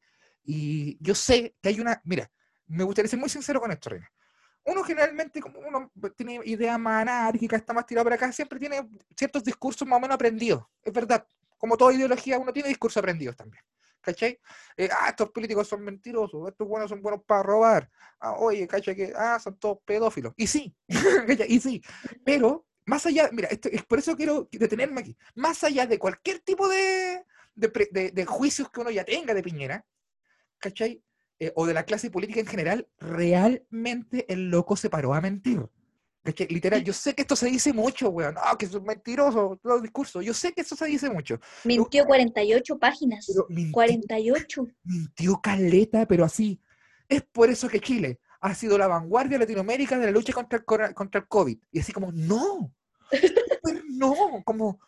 y yo sé que hay una, mira, me gustaría ser muy sincero con esto, Reina. Uno generalmente, como uno tiene ideas más anárquicas, está más tirado para acá, siempre tiene ciertos discursos más o menos aprendidos. Es verdad, como toda ideología, uno tiene discursos aprendidos también. ¿Cachai? Eh, ah, estos políticos son mentirosos, estos buenos son buenos para robar. Ah, oye, ¿cachai? Que, ah, son todos pedófilos. Y sí. Y sí. Pero, más allá, mira, es por eso quiero detenerme aquí. Más allá de cualquier tipo de, de, de- de juicios que uno ya tenga de Piñera, ¿cachai? Eh, o de la clase política en general, realmente el loco se paró a mentir. ¿Cachai? Literal, yo sé que esto se dice mucho, weón. No, que es mentiroso, todo el discurso. Yo sé que eso se dice mucho. Mintió 48 páginas. Mintió, 48. mintió caleta, pero así. Es por eso que Chile ha sido la vanguardia de Latinoamérica de la lucha contra el, contra el COVID. Y así como, no, no, como,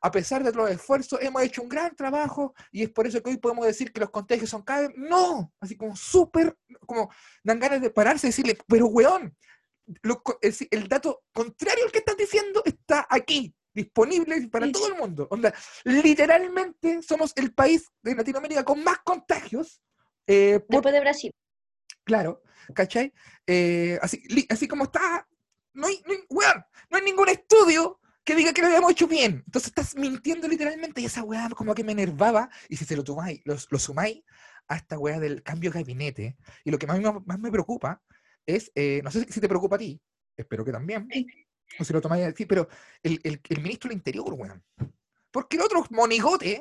a pesar de los esfuerzos, hemos hecho un gran trabajo y es por eso que hoy podemos decir que los contagios son cada vez, no, así como súper, como dan ganas de pararse y decirle, pero weón, lo co- es- el dato contrario al que estás diciendo está aquí, disponible para todo el mundo. Onda, literalmente somos el país de Latinoamérica con más contagios. eh, por- Después de Brasil. Claro, ¿cachai? Eh, así, así como está, no hay, no hay- weón, no hay ningún estudio que diga que lo habíamos hecho bien. Entonces estás mintiendo literalmente y esa weá como que me enervaba. Y si se lo tomáis, lo, lo sumáis a esta weá del cambio de gabinete, y lo que más, más me preocupa es, eh, no sé si- te preocupa a ti, espero que también, o si lo tomáis así, pero el, el, el ministro del Interior, weón. Porque los otros monigotes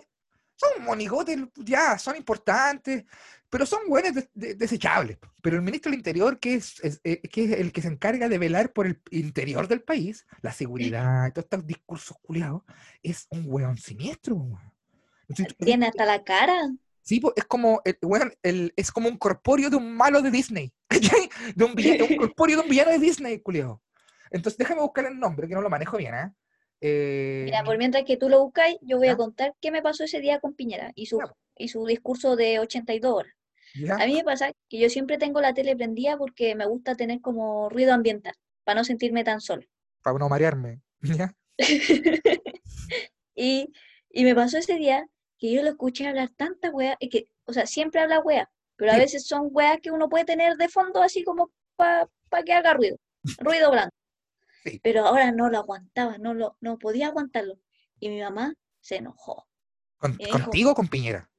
son monigotes, ya, son importantes, pero son buenos de- de- desechables. Pero el ministro del Interior, que es, es- eh, que es el que se encarga de velar por el interior del país, la seguridad, todos estos discursos culiados, es un weón siniestro. weón. Tiene hasta la cara. Sí, po, es como, el, weón, el- es como un corpóreo de un malo de Disney. De un, villano, un corpóreo de un villano de Disney, culiao. Entonces déjame buscar el nombre, que no lo manejo bien, ¿eh? Eh, Mira, por mientras que tú lo buscáis, yo voy a contar qué me pasó ese día con Piñera y su, Ya. y su discurso de 82 horas. ¿ya? A mí me pasa que yo siempre tengo la tele prendida porque me gusta tener como ruido ambiental, para no sentirme tan sola. Para no marearme. ¿ya? Y, y me pasó ese día que yo lo escuché hablar tanta wea, y que, o sea, siempre habla wea, pero a veces son weas que uno puede tener de fondo así como para que haga ruido, ruido blanco. Sí. Pero ahora no lo aguantaba, no lo, no podía aguantarlo. Y mi mamá se enojó. Con- Y dijo- ¿Contigo o con Piñera?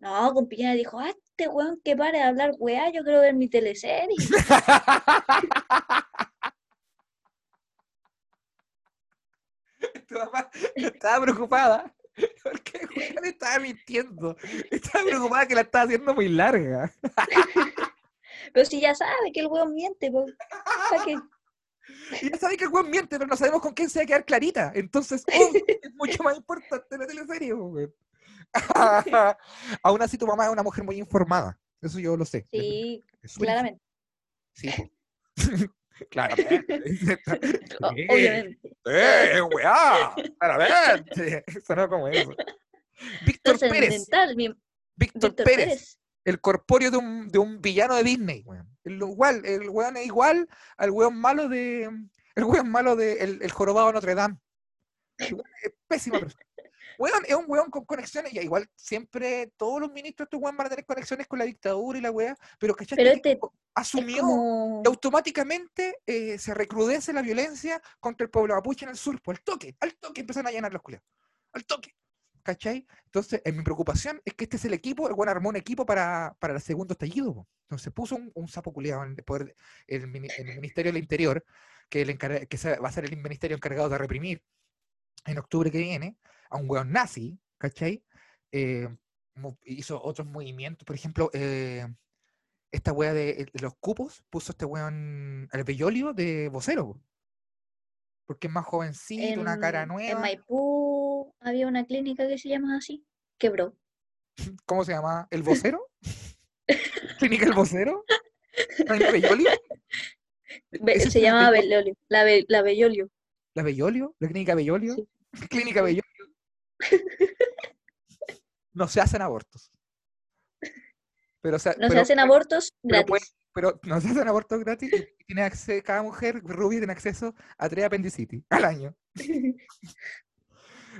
No, con Piñera dijo, ah, este weón que pare de hablar weá, yo quiero ver mi teleserie. tu mamá estaba preocupada porque Juan estaba mintiendo. Estaba preocupada que la estaba haciendo muy larga. Pero si ya sabe que el weón miente, pues. Y ya sabéis que el weón miente, pero no sabemos con quién se va a quedar clarita. Entonces, que es mucho más importante la teleserie, weón. Aún así, tu mamá es una mujer muy informada. Eso yo lo sé. Sí, claramente, Sí. Claramente. obviamente. ¡Eh, weá! Claramente. Sonó como eso. Víctor Pérez. Mi Víctor, Víctor Pérez. Pérez. El corpóreo de un, de un villano de Disney, weón. El, igual, el weón es igual al weón malo de. El weón malo de El, el jorobado de Notre Dame. Es pésima persona. Weón, es un weón con conexiones, y igual siempre todos los ministros de estos weón van a tener conexiones con la dictadura y la weá, pero ¿cachai? Pero Este asumió como... y automáticamente eh, se recrudece la violencia contra el pueblo mapuche en el sur. Pues al toque, al toque empiezan a llenar los culiados. Al toque. ¿Cachai? Entonces, en mi preocupación es que este es el equipo, el buen armó un equipo para, para el segundo estallido. po. Entonces puso un, un sapo culiado en el, poder, el, el Ministerio del Interior, que, el que va a ser el ministerio encargado de reprimir en octubre que viene, a un weón nazi, ¿cachai? Eh, hizo otros movimientos, por ejemplo, eh, esta wea de, de los cupos puso este weón el Bellolio de vocero. po. Porque es más jovencito, una cara En, en nueva. Maipú había una clínica que se llama así. Quebró. ¿Cómo se llama? ¿El vocero? ¿Clínica el vocero? ¿Clínica Bellolio? Be- ¿Ese es se el Bellolio? Bellolio. La, Be- la Bellolio. ¿La Bellolio? ¿La clínica Bellolio? Sí. ¿Clínica Bellolio? No se hacen abortos. Pero, o sea, No se hacen abortos pero gratis. pero no se hacen abortos gratis y tiene cada mujer rubia tiene acceso a tres apendicitis al año.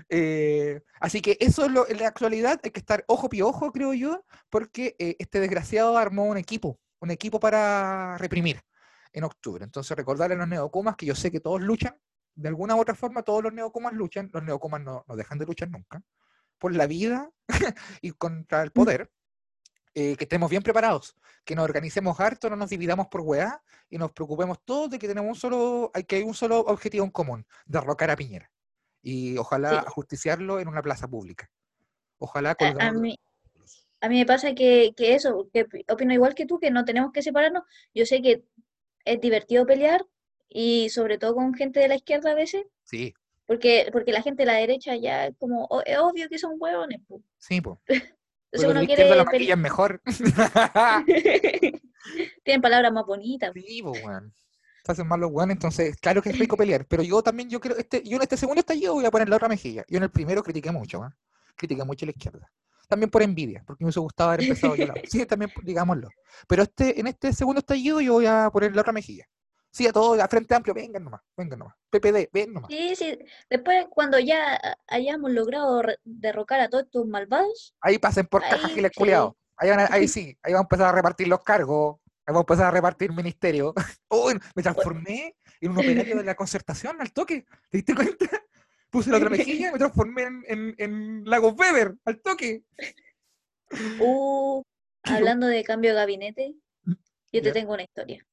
Eh, así que eso es lo, en la actualidad hay que estar ojo pie ojo, creo yo, porque eh, este desgraciado armó un equipo, un equipo para reprimir en octubre. Entonces recordarle a los neocomas que yo sé que todos luchan, de alguna u otra forma todos los neocomas luchan, los neocomas no, no dejan de luchar nunca, por la vida y contra el poder. eh, que estemos bien preparados, que nos organicemos harto, no nos dividamos por weá y nos preocupemos todos de que tenemos un solo, hay que hay un solo objetivo en común, derrocar a Piñera. Y ojalá Sí. ajusticiarlo en una plaza pública. Ojalá A, a colgando mí, a mí me pasa que, que eso, que pi- opino igual que tú, que no tenemos que separarnos. Yo sé que es divertido pelear y sobre todo con gente de la izquierda a veces, Sí, porque, porque la gente de la derecha ya es como, o- es obvio que son hueones. po. sí, pues. Entonces uno la quiere lo pele- maquillan mejor. Tienen palabras más bonitas. Sí, pues, weón. Se hacen mal los weones, entonces, claro que es rico pelear, pero yo también, yo creo, este, yo en este segundo estallido voy a poner la otra mejilla. Yo en el primero critiqué mucho, weón. Critiqué mucho a la izquierda. También por envidia, porque me hubiese gustado haber empezado yo. la- Sí, también, digámoslo. Pero este, en este segundo estallido yo voy a poner la otra mejilla. Sí, a todos, a Frente Amplio, vengan nomás, vengan nomás. PPD, ven nomás. Sí, sí. Después, cuando ya hayamos logrado derrocar a todos estos malvados, Ahí pasen por cajas giles sí. culiados. Ahí, van a- ahí sí, ahí vamos a empezar a repartir los cargos. Ahí vamos a empezar a repartir ministerio. Uy, me transformé en un operario de la concertación al toque. ¿Te diste cuenta? Puse la otra mejilla y me transformé en, en, en Lagos Weber al toque. uh, hablando de cambio de gabinete, yo te tengo una historia.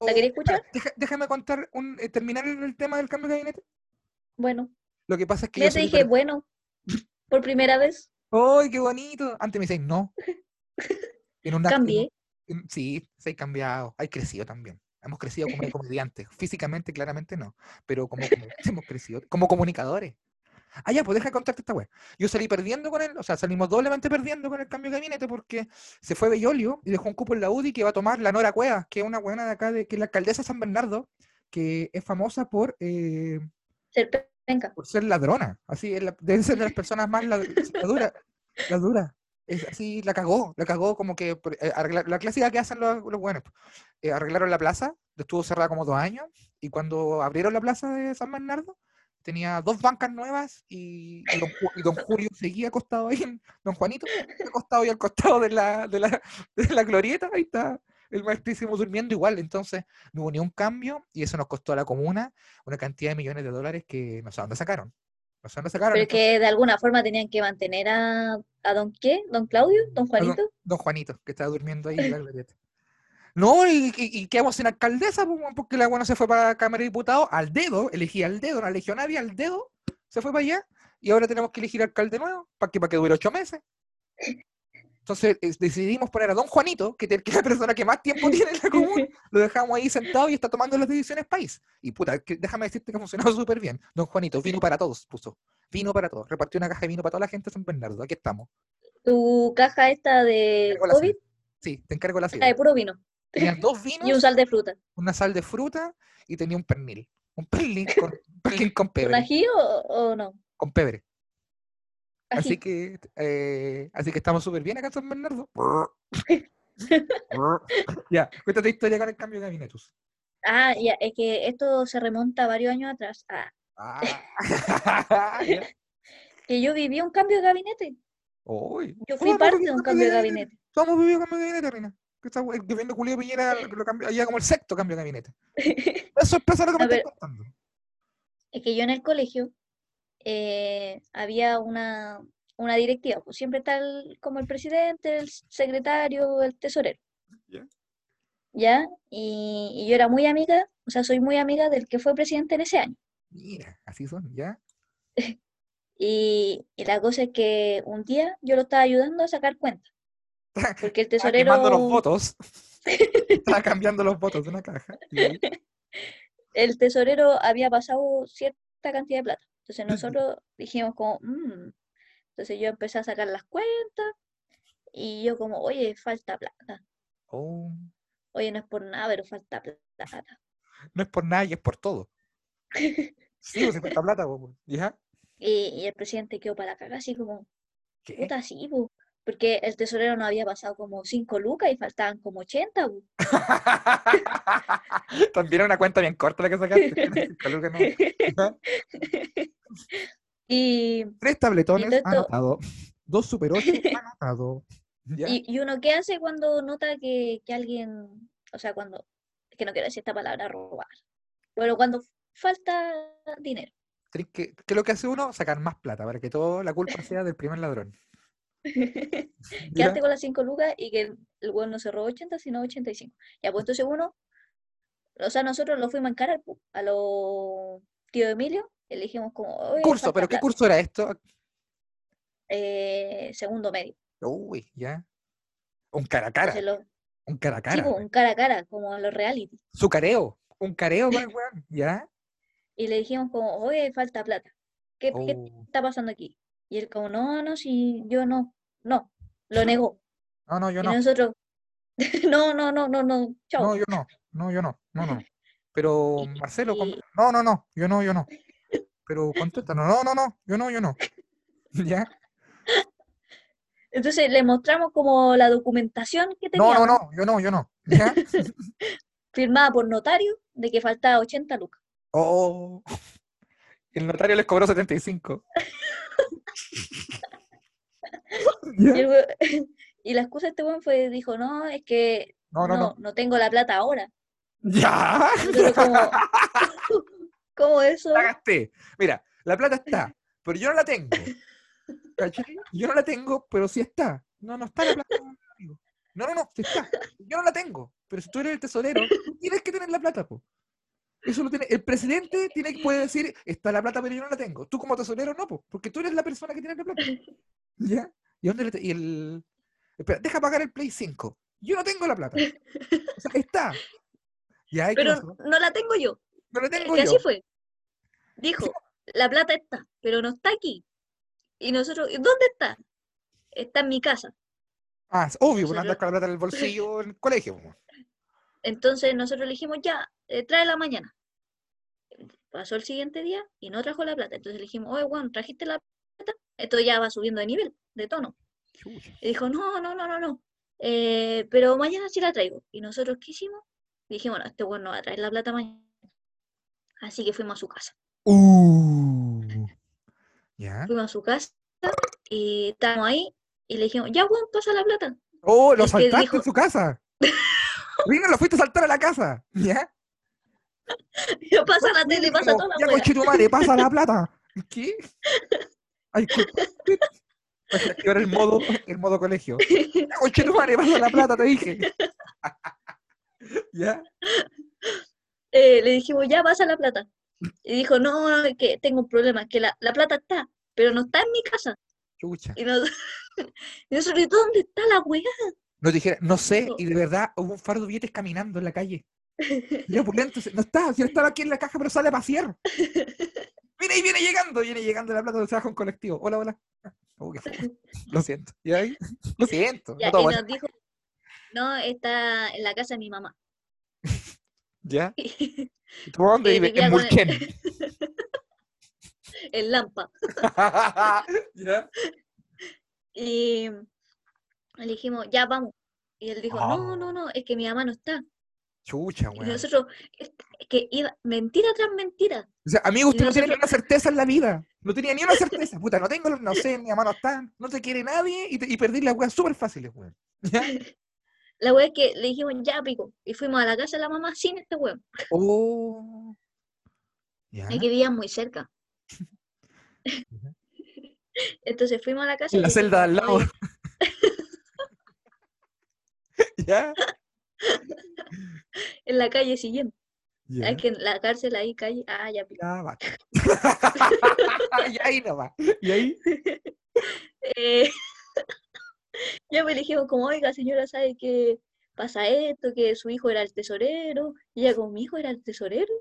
¿La queréis escuchar? deja- déjame contar, un, eh, terminar el, tema del cambio de gabinete. Bueno, Lo que pasa es que ya yo te dije, bueno, por primera vez, ¡Ay, qué bonito! Antes me decían no. En cambié. en- Sí, se ha cambiado. Hay crecido también. Hemos crecido como comediantes. Físicamente, claramente no. Pero como comediantes hemos crecido. Como comunicadores. Ah, ya, pues deja de contarte esta wea. Yo salí perdiendo con él, o sea, salimos doblemente perdiendo con el cambio de gabinete porque se fue Bellolio y dejó un cupo en la UDI que va a tomar la Nora Cuevas, que es una buena de acá, de, que es la alcaldesa de San Bernardo, que es famosa por, eh, Ser pe- penca. por ser ladrona. Así, es la- debe ser de las personas más lad- la dura. La dura. Es así, la cagó, la cagó como que eh, arreglar- la clásica que hacen los, los buenos. eh, arreglaron la plaza, estuvo cerrada como dos años, y cuando abrieron la plaza de San Bernardo, tenía dos bancas nuevas y, y don, y don Julio seguía acostado ahí, en- don Juanito, acostado ahí al costado de la, de la, de la glorieta, ahí está el maestrísimo durmiendo igual, entonces no hubo ni un cambio y eso nos costó a la comuna una cantidad de millones de dólares que no sé dónde sacaron. No sé dónde sacaron. Pero entonces, que de alguna forma tenían que mantener a, a don qué, don Claudio, don don- Juanito. Don Juanito, que estaba durmiendo ahí en la glorieta. No, y, y, y quedamos sin alcaldesa, pues, porque la buena se fue para la Cámara de Diputados al dedo, elegí al dedo, no eligió a nadie, al dedo, se fue para allá, y ahora tenemos que elegir alcalde nuevo, para que, para que dure ocho meses. Entonces es- decidimos poner a don Juanito, que, te- que es la persona que más tiempo tiene en la comuna, lo dejamos ahí sentado y está tomando las decisiones país. Y puta, que- déjame decirte que ha funcionado súper bien. Don Juanito, vino para todos, puso. Vino para todos. Repartió una caja de vino para toda la gente de San Bernardo. Aquí estamos. Tu caja esta de la COVID. Sí, te encargo la silla. de puro vino Tenían dos y un vinos, sal de fruta. una sal de fruta y tenía un pernil. Un pernil con, un pernil con ¿Un pebre. ají o, o no? Con pebre. Así que, eh, así que estamos súper bien acá en San Bernardo. ya, cuéntate historia con el cambio de gabinetus. Ah, ya, es que esto se remonta varios años atrás. Ah, Ah, que yo viví un cambio de gabinete. Yo fui parte de un cambio de gabinete. Todos hemos vivido cambio de gabinete, Reina. Que está, el gobierno Julio Piñera lo cambió, ya como el sexto cambio de gabinete. Es sorpresa lo que me estás ver. contando. Es que yo en el colegio eh, había una, una directiva, pues siempre está el- como el presidente, el secretario, el tesorero. Ya. ¿Ya? Y, y yo era muy amiga, o sea, soy muy amiga del que fue presidente en ese año. Mira, así son, ¿ya? Y, y la cosa es que un día yo lo estaba ayudando a sacar cuenta, porque el Estaba quemando los tesorero, votos. Estaba cambiando los votos de una caja. y el tesorero había pasado cierta cantidad de plata. Entonces nosotros dijimos como, "Mm". Entonces yo empecé a sacar las cuentas y yo como, oye, falta plata. Oh, Oye, no es por nada, pero falta plata. no es por nada y es por todo. Sí, pues 50 plata, po, ¿ya? Y, y el presidente quedó para la caga, así como, ¿Qué? puta, sí, po", Porque el tesorero no había pasado como 5 lucas y faltaban como 80, po. También era una cuenta bien corta la que sacaste. lucas, no. Y, Tres tabletones anotado. Dos super 8 anotado. Y, y uno, ¿qué hace cuando nota que, que alguien, o sea, cuando, es que no quiero decir esta palabra, robar, pero cuando falta dinero. Que, ¿Qué es lo que hace uno? Sacar más plata para que toda la culpa sea del primer ladrón. ¿Ya? Quedarte con las 5 lucas y que el, weón no se robó 80, sino 85. Ya, pues entonces uno, o sea, nosotros lo fuimos a encarar po, a los tío Emilio y le dijimos como, Curso, pero ¿qué plata". curso era esto? Eh, segundo medio. Uy, ya. Un cara a cara. Lo- Un cara a sí, cara. po, un cara a cara, como en los reality. Su careo. Un careo el weón. ¿Ya? Y le dijimos como, oye, falta plata. ¿Qué, qué Oh. está pasando aquí? Y él como, no, no, si yo no, no, lo negó. No, no, yo Y no. nosotros, no, no, no, no, no, chao. No, yo no. No, yo no. No, no. Pero Marcelo, y- no, no, no. Yo no, yo no. Pero contesta, no, no, no, no. Yo no, yo no. ¿Ya? Entonces le mostramos como la documentación que No, teníamos, no, no. Yo no, yo no. ¿Ya? firmada por notario, de que faltaba 80 lucas. Oh. El notario les cobró 75. Y, el we- y la excusa de este weón fue, dijo, no, es que No, no, no, no. tengo la plata ahora. ¿Ya? Nosotros como, ¿cómo eso? la gasté. Mira, la plata está, pero yo no la tengo. ¿Cachai? Yo no la tengo, pero sí está. No, no está la plata. No, no, no, sí está. Yo no la tengo. Pero si tú eres el tesorero, tienes que tener la plata, po. Eso lo tiene. El presidente tiene que puede decir, está la plata, pero yo no la tengo. Tú como tesorero no, po, porque tú eres la persona que tiene la plata. ¿Ya? ¿Y dónde le y el Espera, deja pagar el Play 5. Yo no tengo la plata. O sea, está. Ya, ¿y qué Pero no la tengo yo. No la tengo que yo. así fue. Dijo, la plata está, pero no está aquí. Y nosotros, "¿Y ¿dónde está? Está en mi casa. Ah, es obvio, pues Nosotros- andar con la plata en el bolsillo en el colegio. Entonces nosotros le dijimos, ya, eh, tráela mañana. Pasó el siguiente día y no trajo la plata. Entonces le dijimos, oye, Juan, ¿trajiste la plata? Esto ya va subiendo de nivel, de tono. Y dijo, no, no, no, no, no. Eh, pero mañana sí la traigo. Y nosotros, ¿qué hicimos? Dijimos, no, este weón no va a traer la plata mañana. Así que fuimos a su casa. Uh. ¿Ya? Fuimos a su casa y estábamos ahí y le dijimos, ya, Juan, pasa la plata. Oh, lo Es que saltaste dijo- en su casa. Vino, lo fuiste a saltar a la casa. ¿Ya? Ya pasa la tele, pasa toda la Ya, conchetumare, pasa la plata. ¿Qué? Hay que activar el modo, el modo colegio. Ya, conchetumare, pasa la plata, te dije. ¿Ya? Eh, le dijimos, ya, pasa la plata. Y dijo, no, no, es que tengo un problema, que la, la plata está, pero no está en mi casa. Chucha. Y, nos- y nosotros, ¿y dónde está la weá? Nos dijera, no sé, y de verdad hubo un fardo de billetes caminando en la calle. Y opulento, se- no está, si estaba aquí en la caja, pero sale a pasear. Mira, y viene llegando, viene llegando la plata del trabajo en colectivo. Hola, hola. Oh. Lo siento. ¿Y ahí? Lo siento. Ya, no y nos dijo, no, está en la casa de mi mamá. ¿Ya? ¿Y tú dónde vives? En con el- en Lampa. ¿Ya? Y le dijimos, ya vamos. Y él dijo, no, Ah. no, no, es que mi mamá no está. Chucha, Y weón. nosotros, es que iba, mentira tras mentira. O sea, amigo, usted y no tiene ni una certeza en la vida. No tenía ni una certeza. Puta, no tengo, no sé, mi mamá no está, no te quiere nadie y, te- y perdí las weas súper fáciles, weón. La wea es que le dijimos, ya pico. Y fuimos a la casa de la mamá sin este weón. Oh. ¿Ya? Es que vivían muy cerca. Entonces fuimos a la casa. y En la celda al dijimos, lado. "Oye, ¿Ya? en la calle siguiente. ¿Ya? Es que en la cárcel ahí, calle. Ah, ya pico. Ya va. y ahí nomás. Y ahí. Eh, ya me dijimos como, oiga, señora, ¿sabe que pasa esto, que su hijo era el tesorero, y ella como mi hijo era el tesorero.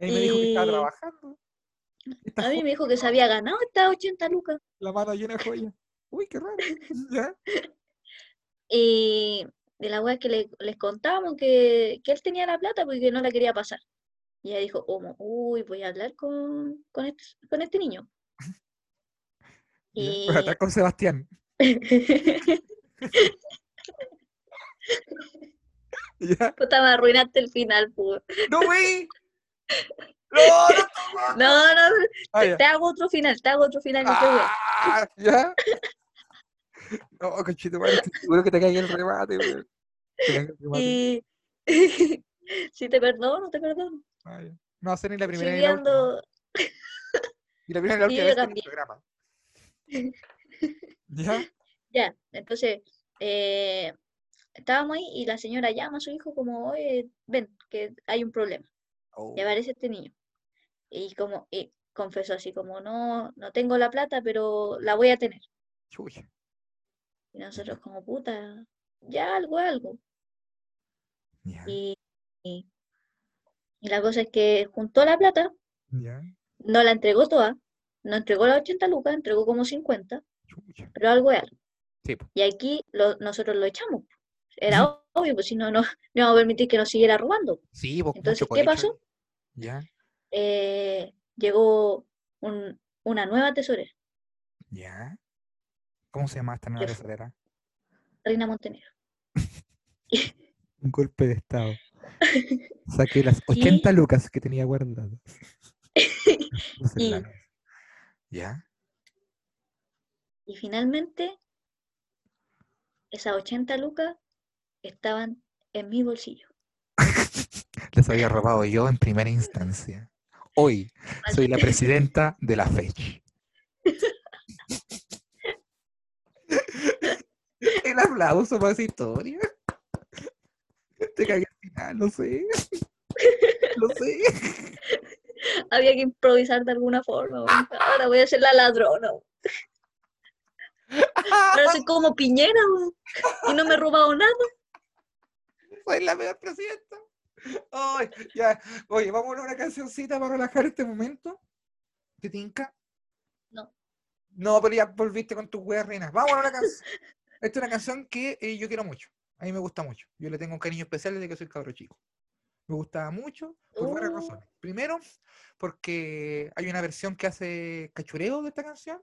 Y me dijo que estaba trabajando. A mí me dijo que se había ganado estas 80 lucas. La mano llena de joyas. Uy, qué raro. ¿Ya? Y de la weá que le- les contamos que, que él tenía la plata porque no la quería pasar. Y ella dijo, como, uy, voy a hablar con, con, este, con este niño. Y Voy a con Sebastián. ¿Ya? puta, me arruinaste el final, pues. ¡No, güey! ¡No, no! No, no, Ah, te, hago otro final, te hago otro final. Ah, ¿Ya? No, conchito, madre, estoy seguro que te cae el remate, güey. El remate. Y si te perdono, te perdono. Ah, ya. No ser ni la primera ni la última. Y la primera ni la última vez que en el programa. ¿Ya? ya, entonces, eh, estábamos ahí y la señora llama a su hijo como, oye, ven, que hay un problema. Oh, Y aparece este niño. Y como, y confesó así como, no, no tengo la plata, pero la voy a tener. chucha. Y nosotros como, puta, ya algo, algo. Y, y, y la cosa es que juntó la plata, ya, no la entregó toda, no entregó las 80 lucas, entregó como 50, chucha. pero algo es algo. Sí. Y aquí lo- nosotros lo echamos. Era obvio, pues si no, no, no íbamos a permitir que nos siguiera robando. Sí, pues, Entonces, ¿qué pasó? Ya, Eh, llegó un- una nueva tesorera, ya. ¿Cómo se llama esta nueva tesorera? Reina Montenegro. Un golpe de estado. Saqué las 80 lucas que tenía guardadas. Y-. ¿Ya? Y finalmente, esas 80 lucas estaban en mi bolsillo. Las había robado yo en primera instancia. Hoy soy la presidenta de la FECH. El aplauso para esa historia. Te cagué al final, lo sé. Lo sé. Había que improvisar de alguna forma. Ahora voy a ser la ladrona. Ahora soy como Piñera y no me he robado nada. Soy la peor presidenta. Ya. Oye, vamos a una cancioncita para relajar este momento. ¿Te tinca? No. No, pero ya volviste con tus weas reinas. Vamos a una canción. Esta es una canción que eh, yo quiero mucho. A mí me gusta mucho. Yo le tengo un cariño especial desde que soy cabro chico. Me gustaba mucho por varias Oh. razones. Primero, porque hay una versión que hace cachureo de esta canción.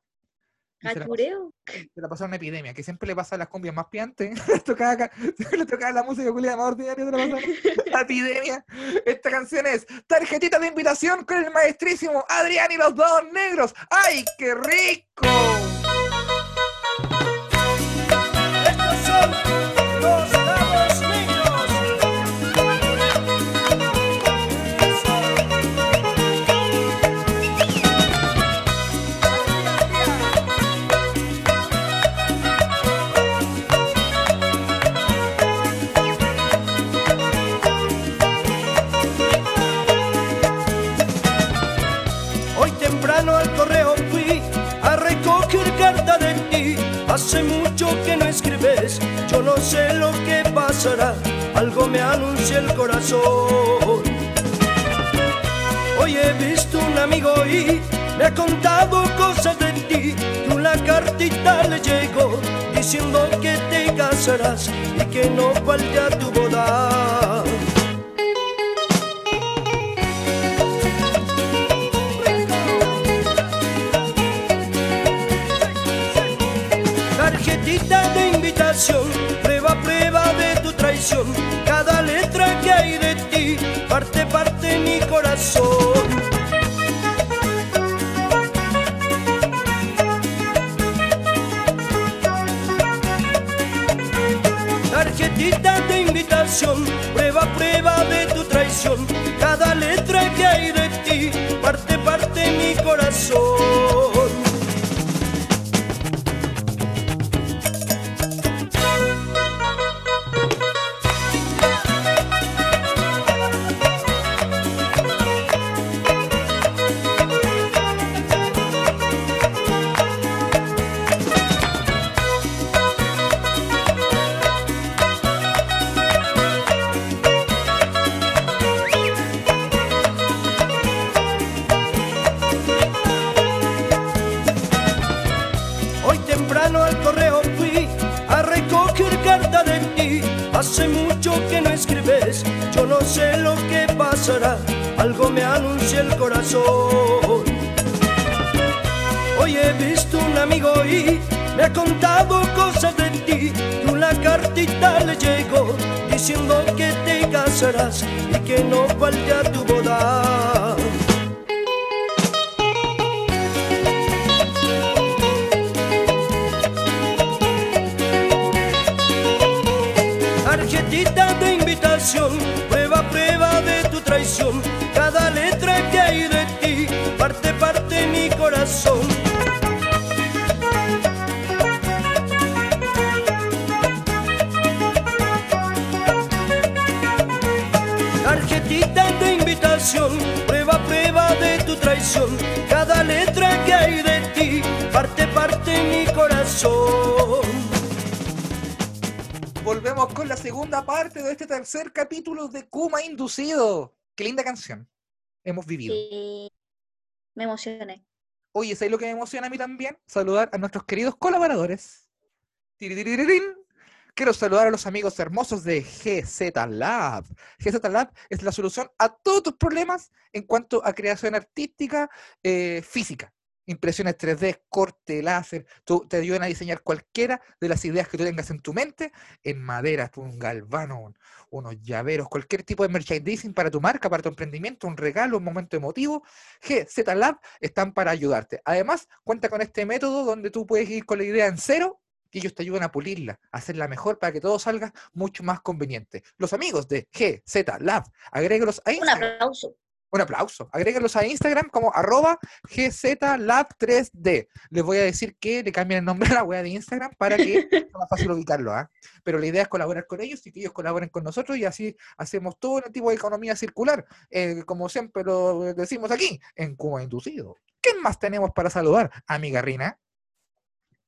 Cachureo. se la pasó una epidemia, que siempre le pasa a las cumbias más piantes. le tocaba, le tocaba la música culiada más ordinaria. La epidemia. Esta canción es Tarjetita de invitación con el maestrísimo Adrián y los dos negros. ¡Ay, qué rico! Corazón. Hoy he visto un amigo y me ha contado cosas de ti. Y una cartita le llegó diciendo que te casarás y que no falte a tu boda. Tarjetita de invitación, prueba, prueba de tu traición, cada letra que hay de ti, parte, parte mi corazón. Tarjetita de invitación, prueba, prueba de tu traición, cada letra que hay de ti, parte, parte mi corazón. Volvemos con la segunda parte de este tercer capítulo de Kuma Inducido. Qué linda canción. Hemos vivido. Me emocioné. Oye, ¿sabes lo que me emociona a mí también? Saludar a nuestros queridos colaboradores. Quiero saludar a los amigos hermosos de GZ Lab. GZ Lab es la solución a todos tus problemas en cuanto a creación artística eh, física. Impresiones 3D, corte, láser, tú- te ayudan a diseñar cualquiera de las ideas que tú tengas en tu mente, en madera, un galvano, un- unos llaveros, cualquier tipo de merchandising para tu marca, para tu emprendimiento, un regalo, un momento emotivo. GZ Lab están para ayudarte. Además, cuenta con este método donde tú puedes ir con la idea en cero y ellos te ayudan a pulirla, a hacerla mejor para que todo salga mucho más conveniente. Los amigos de GZ Lab, agrégalos a Un aplauso. Un aplauso. Agrégalos a Instagram como arroba gzlab3d. Les voy a decir que le cambien el nombre a la web de Instagram para que sea más fácil ubicarlo. ¿ah? Pero la idea es colaborar con ellos y que ellos colaboren con nosotros y así hacemos todo un tipo de economía circular, eh, como siempre lo decimos aquí, en Cuba Inducido. ¿Qué más tenemos para saludar, amiga Rina?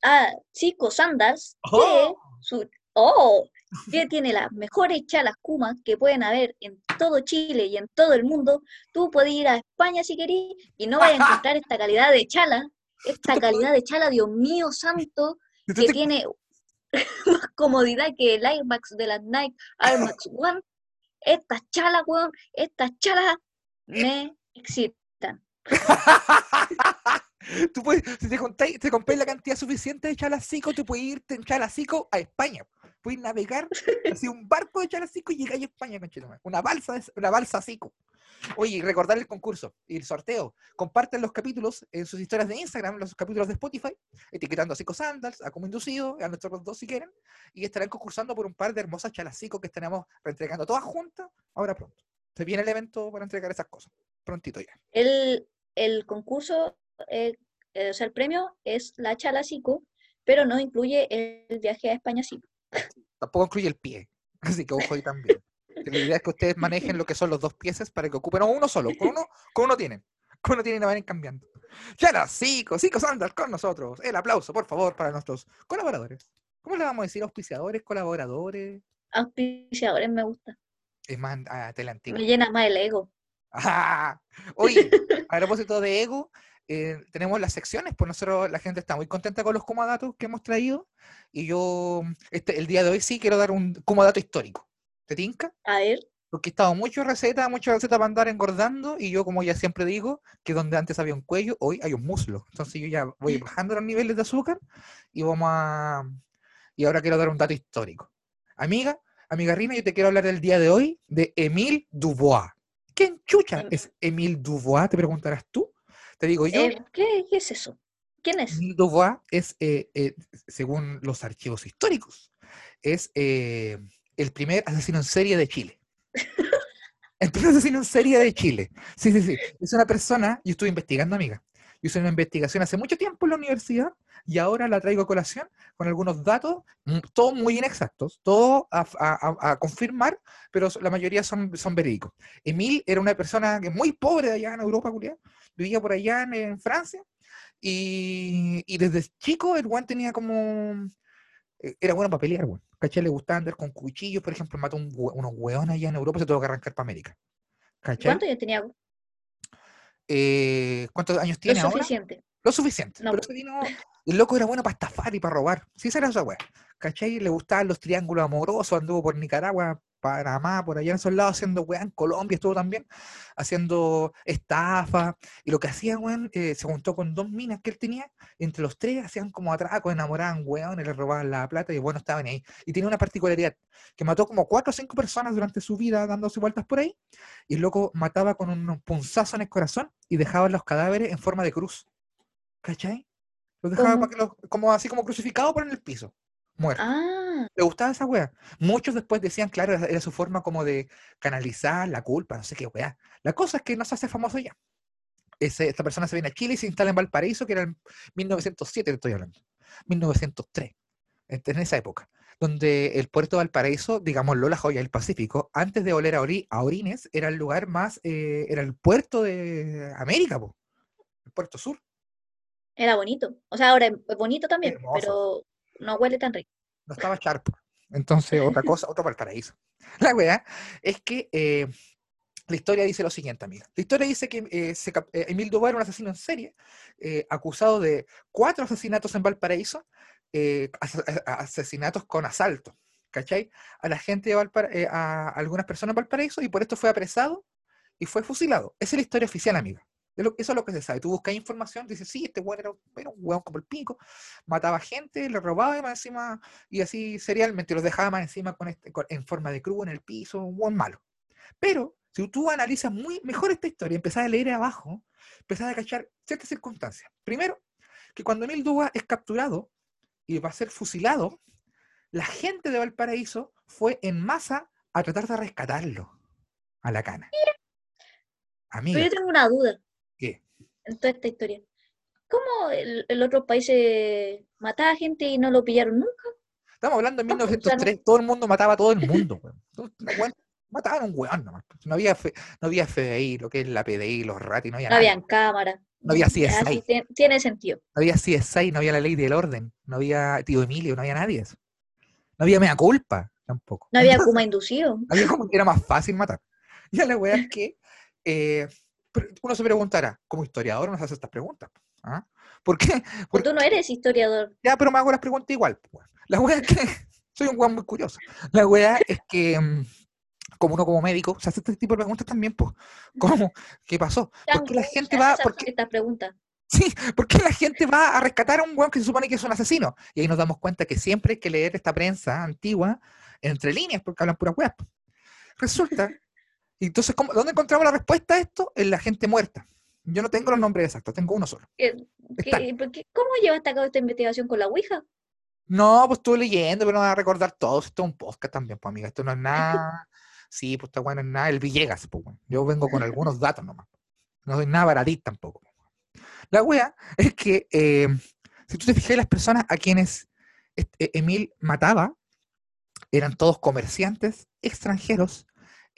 Ah, Chico Sandals, que ¡Oh! su- oh, que tiene las mejores chalas Kuma que pueden haber en todo Chile y en todo el mundo. Tú puedes ir a España si querís y no vayas a encontrar esta calidad de chala, esta calidad de chala, Dios mío santo, que tiene más comodidad que el Air Max de las Nike Air Max One. Estas chalas, weón, estas chalas me excitan. Tú puedes, si te contáis, te compráis la cantidad suficiente de chalacico, tú puedes irte en chalacico a España. Puedes navegar así un barco de chalacico y llegáis a España, conchetumare. Una balsa, una balsa cico. Oye, recordar el concurso y el sorteo. Comparten los capítulos en sus historias de Instagram, los capítulos de Spotify, etiquetando a Cico Sandals, a Como Inducido, a nuestros dos si quieren, y estarán concursando por un par de hermosas chalacico que estaremos reentregando todas juntas ahora pronto. Se viene el evento para entregar esas cosas. Prontito ya. El, el concurso, eh, eh, o sea, el premio es la chala Cico, pero no incluye el viaje a España Cico. Tampoco incluye el pie. Así que ojo ahí también. La idea es que ustedes manejen lo que son los dos piezas para que ocupen no, uno solo. Con uno, con uno tienen. Con uno tienen y vayan cambiando. Ya las cinco, cinco sandals con nosotros. El aplauso, por favor, para nuestros colaboradores. ¿Cómo le vamos a decir? Auspiciadores, colaboradores. Auspiciadores me gusta. Es más, a tela antigua. Me llena más el ego. Ah, Oye, a propósito de ego, eh, tenemos las secciones, pues nosotros, la gente está muy contenta con los datos que hemos traído. Y yo, este, el día de hoy sí quiero dar un dato histórico. ¿Te tinca? A ver, Porque he estado mucho receta, mucha receta para andar engordando, y yo, como ya siempre digo, que donde antes había un cuello, hoy hay un muslo. Entonces yo ya voy bajando los niveles de azúcar y vamos a. Y ahora quiero dar un dato histórico. Amiga, amiga Rina, yo te quiero hablar del día de hoy de Émile Dubois. ¿Quién chucha Mm. es Émile Dubois? Te preguntarás tú. Te digo yo. eh, ¿qué, qué es eso? ¿Quién es? Dubois es, eh, eh, según los archivos históricos, es el primer asesino en serie de Chile. El primer asesino en serie de Chile. Sí, sí, sí. Es una persona, yo estuve investigando, amiga. Yo hice una investigación hace mucho tiempo en la universidad y ahora la traigo a colación con algunos datos, mm, todos muy inexactos, todos a, a- a- a confirmar, pero la mayoría son, son verídicos. Emil era una persona que muy pobre de allá en Europa, culiao, vivía por allá en, en Francia y, y desde chico el Juan tenía como... eh, Era bueno para pelear, weón. ¿Cachai? Le gustaba andar con cuchillos, por ejemplo, mató un, unos hueones allá en Europa, se tuvo que arrancar para América. ¿Cachai? ¿Cuánto yo tenía? Lo Eh, ¿Cuántos años tiene ahora? suficiente. Lo suficiente. No, pero ese vino- el loco era bueno para estafar y para robar. Sí, esa era esa weá. ¿Cachai? Le gustaban los triángulos amorosos, anduvo por Nicaragua Panamá, por allá en esos lados, haciendo weá, en Colombia estuvo también, haciendo estafa. Y lo que hacía, weón, eh, se juntó con dos minas que él tenía, y entre los tres hacían como atracos, enamoraban weón, y le robaban la plata, y bueno, estaban ahí. Y tenía una particularidad, que mató como cuatro o cinco personas durante su vida dándose vueltas por ahí, y el loco mataba con un punzazo en el corazón y dejaba los cadáveres en forma de cruz. ¿Cachai? Los dejaba ¿Cómo? para que los- como así como crucificado por en el piso, muerto. Ah, Le gustaba esa wea. Muchos después decían, claro, era, era su forma como de canalizar la culpa, no sé qué wea. La cosa es que no se hace famoso ya. Ese- esta persona se viene a Chile y se instala en Valparaíso, que era en 1907, te estoy hablando. 1903, en, en esa época. Donde el puerto de Valparaíso, digámoslo, la joya del Pacífico, antes de oler a, ori- a orines, era el lugar más, eh, era el puerto de América, po, el puerto sur. Era bonito. O sea, ahora es bonito también, Hermoso. pero no huele tan rico. no estaba Sharp. Entonces, otra cosa, otro Valparaíso. La weá es que eh, la historia dice lo siguiente, amiga. La historia dice que eh, se eh, Emil Dubois era un asesino en serie, eh, acusado de cuatro asesinatos en Valparaíso, as- asesinatos con asalto, ¿cachai? A la gente de Valpara- eh, a algunas personas en Valparaíso, y por esto fue apresado y fue fusilado. Esa es la historia oficial, amiga. De lo- eso es lo que se sabe. Tú buscas información, dices, sí, este weón era, un- era un weón como el pico, mataba gente, le robaba y más encima y así serialmente los dejaba más encima con este, con- en forma de cruz en el piso, un buen malo. Pero si tú analizas muy mejor esta historia, empezás a leer abajo, empezás a cachar ciertas circunstancias. Primero, que cuando Emil Duga es capturado y va a ser fusilado, la gente de Valparaíso fue en masa a tratar de rescatarlo a la cana. Pero Amiga, yo tengo una duda ¿qué? en toda esta historia. ¿Cómo el, el otro país se mataba gente y no lo pillaron nunca? Estamos hablando de No, pues, o sea, no- 1903, todo el mundo mataba a todo el mundo. weón. Mataban a un weón nomás. pues. No había, fe- no había FBI, lo que es la PDI, los ratis, no había No nada. habían cámara. No había CSI. Así tie- tiene sentido. No había CSI, no había la ley del orden, no había tío Emilio, no había nadie eso. No había mea culpa tampoco. No había Kuma inducido. Había como que era más fácil matar. Ya la weá es que eh, uno se preguntará, como historiador uno se hace estas preguntas. ¿ah? ¿Por qué? Pues Porque tú no eres historiador. ya, pero me hago las preguntas igual. pues. La weá es que soy un weón muy curioso. La weá es que, mm, como uno como médico, se hace este tipo de preguntas también, pues. ¿Cómo? ¿Qué pasó? ¿Por qué la gente va, por qué, estas preguntas. Sí, ¿por qué la gente va a rescatar a un weón que se supone que es un asesino? Y ahí nos damos cuenta que siempre hay que leer esta prensa antigua entre líneas, porque hablan pura web. Resulta, y entonces, ¿cómo- ¿dónde encontramos la respuesta a esto? En la gente muerta. Yo no tengo los nombres exactos, tengo uno solo. ¿Qué- Está. qué- por qué- ¿Cómo llevaste a cabo esta investigación con la Ouija? No, pues estuve leyendo, pero no voy a recordar todo. Esto es un podcast también, pues amiga. Esto no es nada. Sí, pues está bueno, no es nada. El Villegas, pues bueno. Yo vengo con algunos datos nomás. No soy nada baratí tampoco. La wea es que eh, si tú te fijas, las personas a quienes Emil mataba eran todos comerciantes extranjeros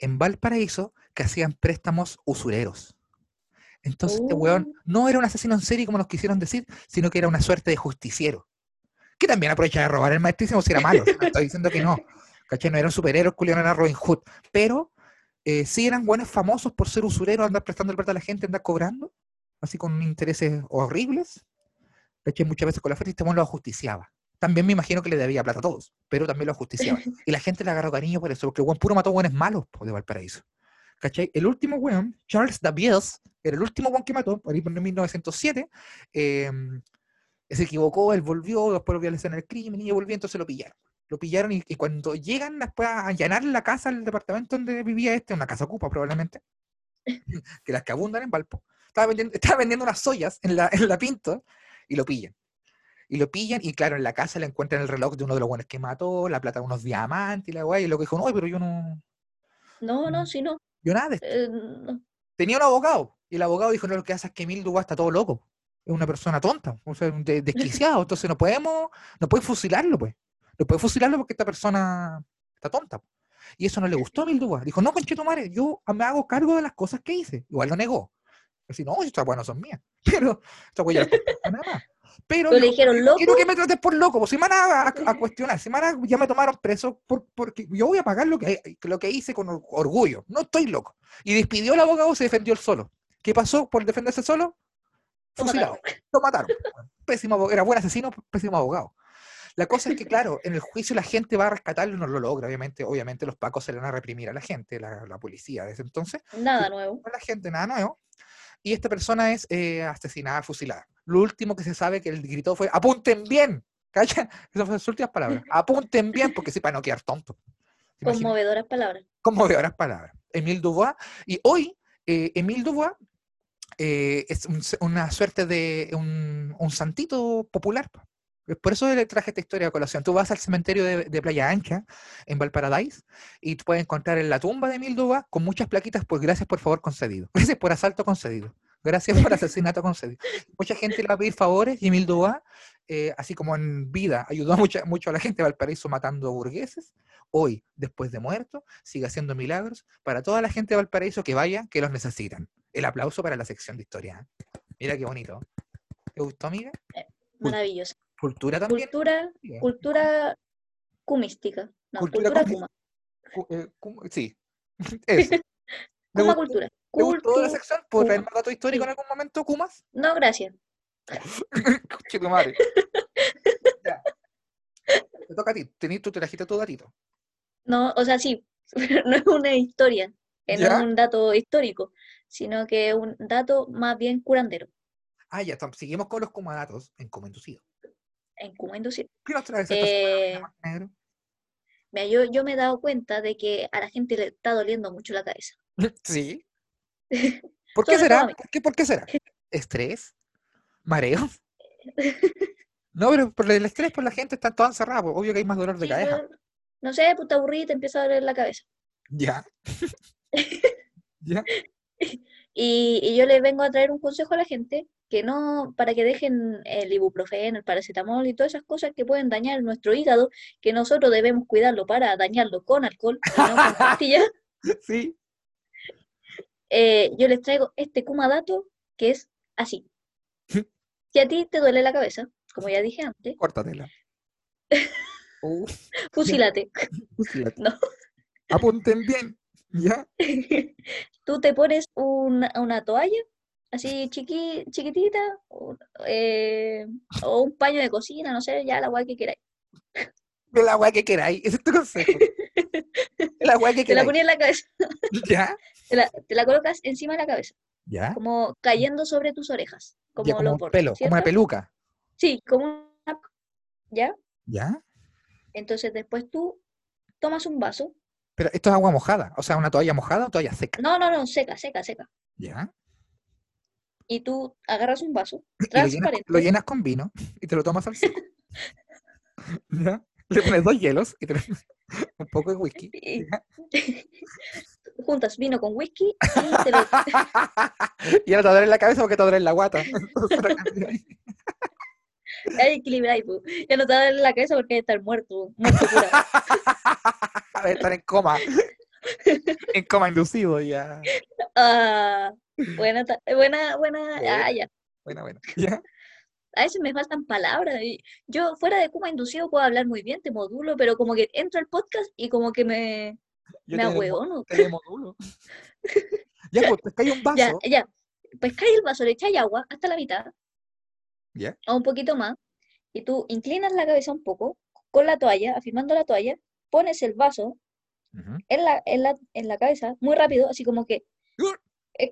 en Valparaíso que hacían préstamos usureros. Entonces, este weón Oh. no era un asesino en serie como nos quisieron decir, sino que era una suerte de justiciero. Que también aprovecha de robar el maestrísimo si era malo. No estoy diciendo que no. ¿Cachai? No era un superhéroe, Julio no era Robin Hood. Pero eh, sí eran buenos famosos por ser usureros, andar prestando el plata a la gente, andar cobrando, así con intereses horribles. ¿Cachai? Muchas veces con la fuerza y este weón lo ajusticiaba. También me imagino que le debía plata a todos, pero también lo ajusticiaba. Y la gente le agarró cariño por eso, porque el puro mató buenos malos po, de Valparaíso. ¿Cachai? El último weón, Charles Davies, era el último weón que mató, por ahí por 1907. eh, se equivocó, él volvió, después volvió a la escena del crimen y volvió, entonces lo pillaron. Lo pillaron y, y cuando llegan después a allanar la casa, el departamento donde vivía este, una casa ocupa probablemente, que las que abundan en Valpo, estaba vendiendo, estaba vendiendo unas ollas en la, en la Pinto y lo pillan. Y lo pillan y claro, en la casa le encuentran el reloj de uno de los buenos que mató, la plata de unos diamantes y la guay, y lo que dijo, no, pero yo no, No, no, si no. yo nada de esto". eh, no. Tenía un abogado y el abogado dijo, no, lo que hace es que Emil Dubois está todo loco. Es una persona tonta, o sea, de- desquiciado. Entonces no podemos, no pueden fusilarlo, pues. No pueden fusilarlo porque esta persona está tonta. Y eso no le gustó a Dubois. Dijo, no, conchetumare, yo me hago cargo de las cosas que hice. Igual lo negó. Así, no, estas no son mías. Pero, esta cuesta nada más. Pero Pero le dijo, dijeron loco. quiero que me trates por loco, pues si me van a, a- a cuestionar, si me van a- ya me tomaron preso por, porque yo voy a pagar lo que, lo que hice con or- orgullo, no estoy loco. Y despidió al abogado, se defendió él solo. ¿Qué pasó por defenderse solo? Lo Fusilado. Lo mataron. Pésimo abogado. Era buen asesino, pésimo abogado. La cosa es que, claro, en el juicio la gente va a rescatarlo y no lo logra, obviamente. Obviamente los pacos se le van a reprimir a la gente, la, la policía desde entonces. Nada nuevo. No la gente, nada nuevo. Y esta persona es eh, asesinada, fusilada. Lo último que se sabe que él gritó fue, apunten bien. ¿Calla? Esas fueron sus últimas palabras. Apunten bien, porque sí, para no quedar tonto. Conmovedoras palabras. conmovedoras palabras. Emile Dubois. Y hoy, eh, Emile Dubois eh, es un una suerte de un, un santito popular. Por eso le traje esta historia a colación. Tú vas al cementerio de, de Playa Ancha, en Valparaíso, y tú puedes encontrar en la tumba de Emile Dubois con muchas plaquitas, pues gracias por favor concedido. Gracias por asalto concedido. Gracias por asesinato concedido. Mucha gente le va a pedir favores y Emile Dubois, eh, así como en vida, ayudó mucha, mucho a la gente de Valparaíso matando burgueses. Hoy, después de muerto, sigue haciendo milagros para toda la gente de Valparaíso que vaya, que los necesitan. El aplauso para la sección de historia. ¿eh? Mira qué bonito. ¿Te gustó, amiga? Maravilloso. Cultura también. Cultura, cultura cumística. No, Cultura cultura, kuma. Eh, sí. Eso. ¿Te Kuma gustó- cultura. ¿Te gustó la sección? ¿Puedo traer más dato histórico Sí. en algún momento, Kumas? No, gracias. Tu madre. Ya. Te toca a ti. Tení, tú te trajiste tu datito. No, o sea, sí, pero no es una historia, no es un dato histórico, sino que es un dato más bien curandero, Ah, ya, tam- seguimos con los kumadatos en Como Inducido. en Kuma Inducido. ¿Qué nos traes esta semana, Eh, Montenegro? Mira, yo, yo me he dado cuenta de que a la gente le está doliendo mucho la cabeza. Sí. ¿Por qué será? ¿Por qué, ¿Por qué será? ¿Estrés? ¿Mareo? No, pero por el estrés, por la gente está toda encerrada. pues, Obvio que hay más dolor de Sí, cabeza. pero, no sé, pues te aburrí y te empieza a doler la cabeza. Ya. Ya. Y, y yo le vengo a traer un consejo a la gente que no, para que dejen el ibuprofeno, el paracetamol y todas esas cosas que pueden dañar nuestro hígado, que nosotros debemos cuidarlo para dañarlo con alcohol y no con pastillas. Sí. eh, yo les traigo este Kuma dato que es así. Si a ti te duele la cabeza, como ya dije antes, Córtatela. Fusílate. No. Apunten bien. ¿Ya? Tú te pones una, una toalla así chiqui, chiquitita o, eh, o un paño de cocina, no sé, ya la guay que queráis. La weá que queráis. Ese es tu consejo. La weá que Te la queráis. pones en la cabeza, ¿Ya? te la, te la colocas encima de la cabeza, ¿Ya? como cayendo sobre tus orejas, como, Ya, como un pelo, como una peluca. Sí, como una... ¿Ya? ¿Ya? Entonces después tú tomas un vaso. Pero esto es agua mojada. O sea, una toalla mojada o toalla seca. No, no, no, seca, seca, seca. ¿Ya? Y tú agarras un vaso Y lo llenas, transparente. lo llenas con vino y te lo tomas al seco. ¿Ya? Le pones dos hielos y te le- un poco de whisky. juntas vino con whisky y te lo... y ahora te duele la cabeza porque te duele la guata. Ahí equilibráis, pu. Ya no te va a doler la cabeza porque hay que estar muerto, muerto. A ver, estar en coma. En coma inducido ya. Ah, buena, buena, buena, Buena. ah, ya. Bueno, bueno. ¿Ya? A veces me faltan palabras. Y yo fuera de Kuma inducido puedo hablar muy bien, te modulo, pero como que entro al podcast y como que me, Yo me ahueono. te demodulo. Ya, pues pescáis un Ya, vaso. ya. Pescáis el vaso, le echáis agua hasta la mitad ¿Ya? o un poquito más y tú inclinas la cabeza un poco con la toalla, afirmando la toalla, pones el vaso en la, en la, en la cabeza muy rápido, así como que ¡Uh! eh,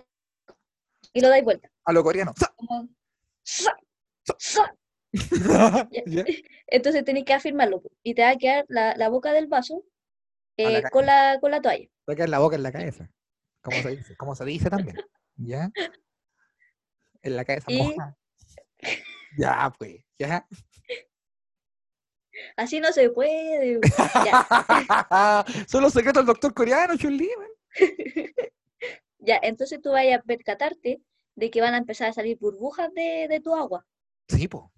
y lo dais vuelta. A lo coreano. ¡Sa! como ¡sa! ¡sa! ¿Ya? Entonces tenés que afirmarlo y te va a quedar la, la boca del vaso A la eh, con, la, con la toalla. Te queda la boca en la cabeza. Como se dice, como se dice también. ¿Ya? En la cabeza Y- mojada. Ya, pues. Ya. Así no se puede. Ya, Son los secretos del doctor coreano, Chun-Li, ya, entonces tú vayas a percatarte de que van a empezar a salir burbujas de, de tu agua Sí, po.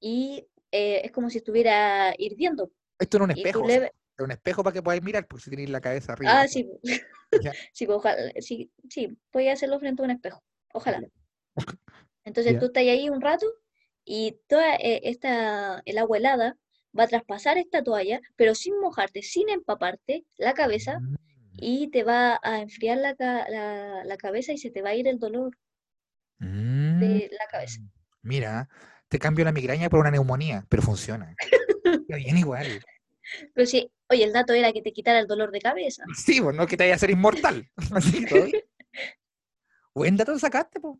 y eh, es como si estuviera hirviendo. Esto era un espejo. Era un espejo para que podáis mirar, porque si tenéis la cabeza arriba. Ah, sí. Sí, po, ojalá, sí, sí, voy a hacerlo frente a un espejo. Ojalá. Entonces tú estás ahí un rato y toda eh, esta, el agua helada va a traspasar esta toalla, pero sin mojarte, sin empaparte la cabeza Mm. y te va a enfriar la, la, la cabeza y se te va a ir el dolor Mm. de la cabeza. Mira, te cambio la migraña por una neumonía, pero funciona. Bien igual. Pero sí, oye, el dato era que te quitara el dolor de cabeza. Sí, pues no que te vaya a ser inmortal. Así. Buen dato sacaste, po.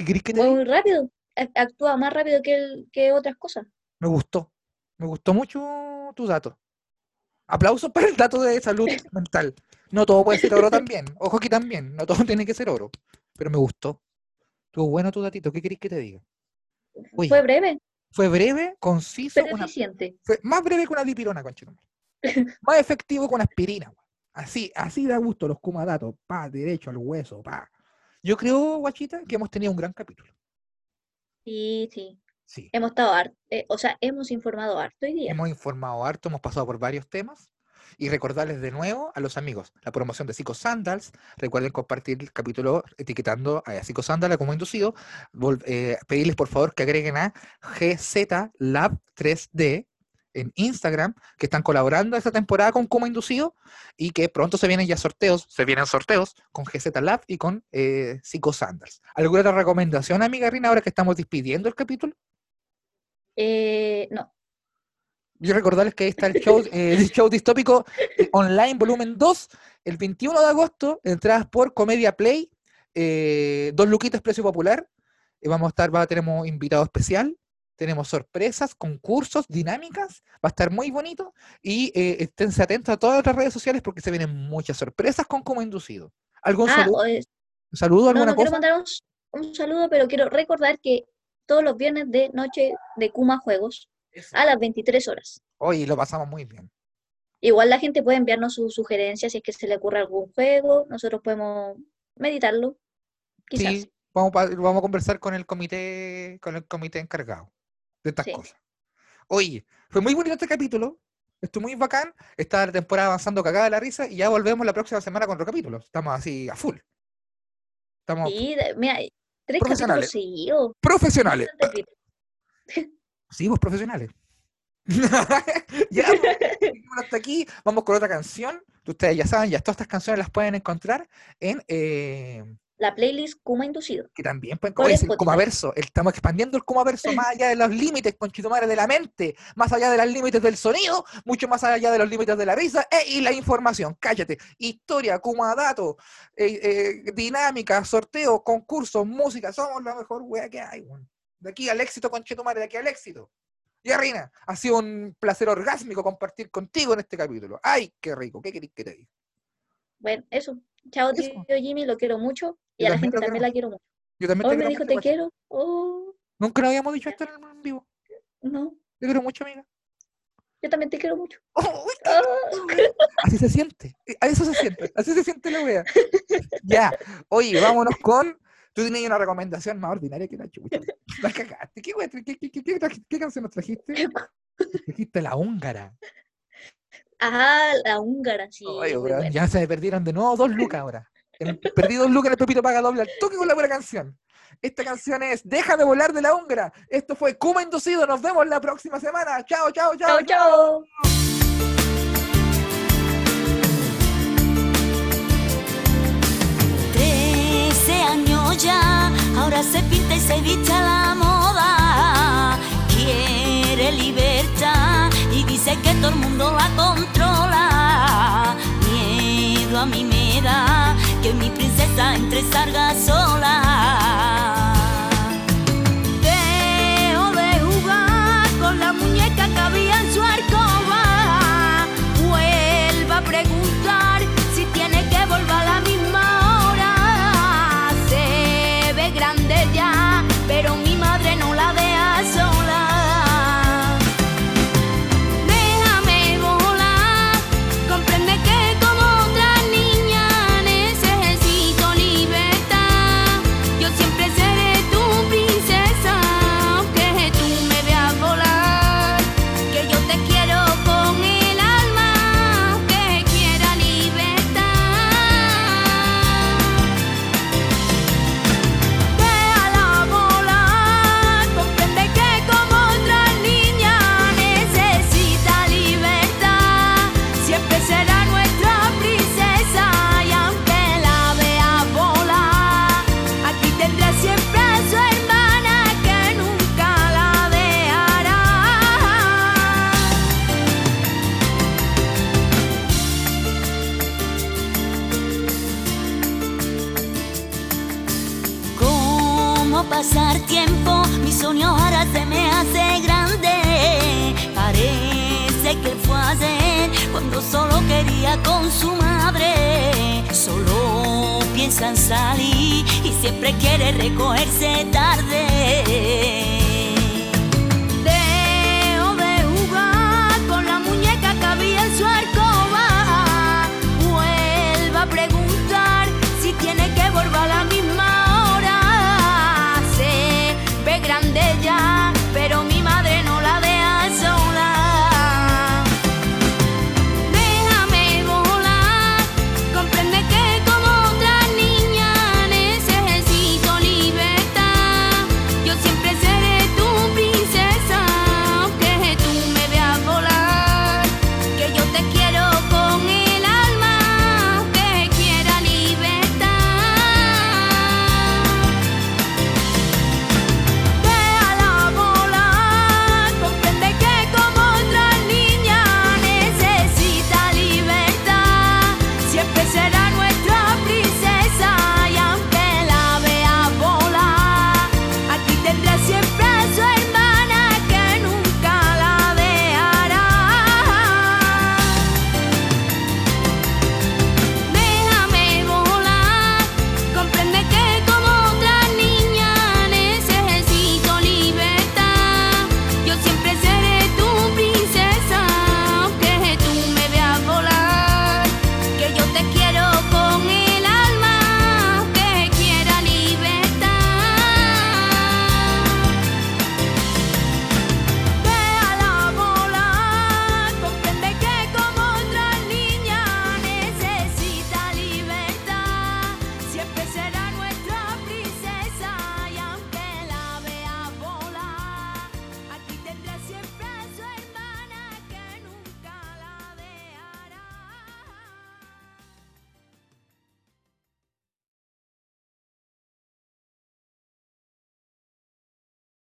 ¿Qué querés que te diga? Muy rápido. ac- Actúa más rápido que, el- que otras cosas. Me gustó. Me gustó mucho tu dato. Aplausos para el dato de salud mental. No todo puede ser oro también. Ojo aquí también. No todo tiene que ser oro. Pero me gustó. Estuvo bueno tu datito. ¿Qué querés que te diga? Oye, Fue breve, Fue breve, conciso, pero una- eficiente. fue más breve que una dipirona, conchetumare. Más efectivo que una aspirina. Así, así da gusto los kumadatos. Pa, derecho al hueso, pa. Yo creo, guachita, que hemos tenido un gran capítulo. Sí, sí. Sí. Hemos estado harto, o sea, hemos informado harto hoy día. Hemos informado harto, hemos pasado por varios temas. Y recordarles de nuevo a los amigos la promoción de Psico Sandals. Recuerden compartir el capítulo etiquetando a Psico Sandals como inducido. Vol- eh, pedirles por favor que agreguen a GZ Lab 3D en Instagram, que están colaborando esta temporada con Como Inducido y que pronto se vienen ya sorteos, se vienen sorteos con GZ Lab y con eh, Psico Sandals. ¿Alguna otra recomendación, amiga Rina, ahora que estamos despidiendo el capítulo? Eh, no, Yo recordarles que ahí está el show, eh, el show distópico online volumen 2, el 21 de agosto, entradas por Comedia Play, eh, dos luquitas precio popular. vamos a estar, va, tenemos invitado especial, tenemos sorpresas, concursos, dinámicas, va a estar muy bonito y eh, esténse atentos a todas las redes sociales porque se vienen muchas sorpresas con como inducido. ¿Algún ah, saludo? es- ¿Saludo? ¿Alguna no quiero cosa? mandar un, saludo, pero quiero recordar que todos los viernes de noche de Kuma Juegos Eso. a las 23 horas. Hoy lo pasamos muy bien. Igual la gente puede enviarnos sus sugerencias si es que se le ocurre algún juego, nosotros podemos meditarlo, quizás. Sí, vamos, vamos a conversar con el comité, con el comité encargado de estas Sí. cosas. Oye, fue muy bonito este capítulo. Estuvo muy bacán. Está la temporada avanzando cagada de la risa y ya volvemos la próxima semana con otro capítulo. Estamos así a full. Estamos Sí, mira, tres Profesionales. capítulos profesionales. Sí, pues profesionales. ya, pues, hasta aquí. Vamos con otra canción. Ustedes ya saben, ya todas estas canciones las pueden encontrar en eh, La playlist Kuma Inducido. que también pueden si el. Kumaverso, estamos expandiendo el Kumaverso más allá de los límites, conchetumare, de la mente, más allá de los límites del sonido, mucho más allá de los límites de la risa e- y la información. Cállate. Historia, Kumadato, eh, eh, dinámica, sorteo, concursos, música, somos la mejor wea que hay, weón. De aquí al éxito, conchetumare, de aquí al éxito. Y Rina, ha sido un placer orgásmico compartir contigo en este capítulo. ¡Ay, qué rico! ¿Qué querés que te diga? Bueno, eso. Chao, tío Jimmy, lo quiero mucho. Y Yo a la gente también la quiero mucho. Yo también Hoy te me dijo te quiero. Oh, Nunca lo habíamos dicho esto en el en vivo. no, Te quiero mucho, amiga. yo también te quiero mucho. Oh, Ah. Así se siente, eh, a eso se siente, así se siente la wea. Ya, oye, vámonos con. Tú tenías una recomendación más ordinaria que la chucha. La cagaste. ¿Qué, qué, qué, qué, qué traji- qué canción nos trajiste? Trajiste la húngara. Ah, la húngara, sí. Ya se perdieron de nuevo dos lucas ahora. Perdí dos lucas en el Pepito Paga Doble al toque con la buena canción. Esta canción es Déjame volar de la húngara. Esto fue Kuma Inducido. Nos vemos la próxima semana. Chao, chao, chao. Chao, chao. Trece años ya, ahora se pinta y se viste a la moda. Quiere libertad dice que todo el mundo la controla. Miedo a mí me da que mi princesa entre salga sola. Mi sueño ahora se me hace grande. Parece que fue ayer cuando solo quería con su madre. Solo piensa en salir y siempre quiere recogerse tarde.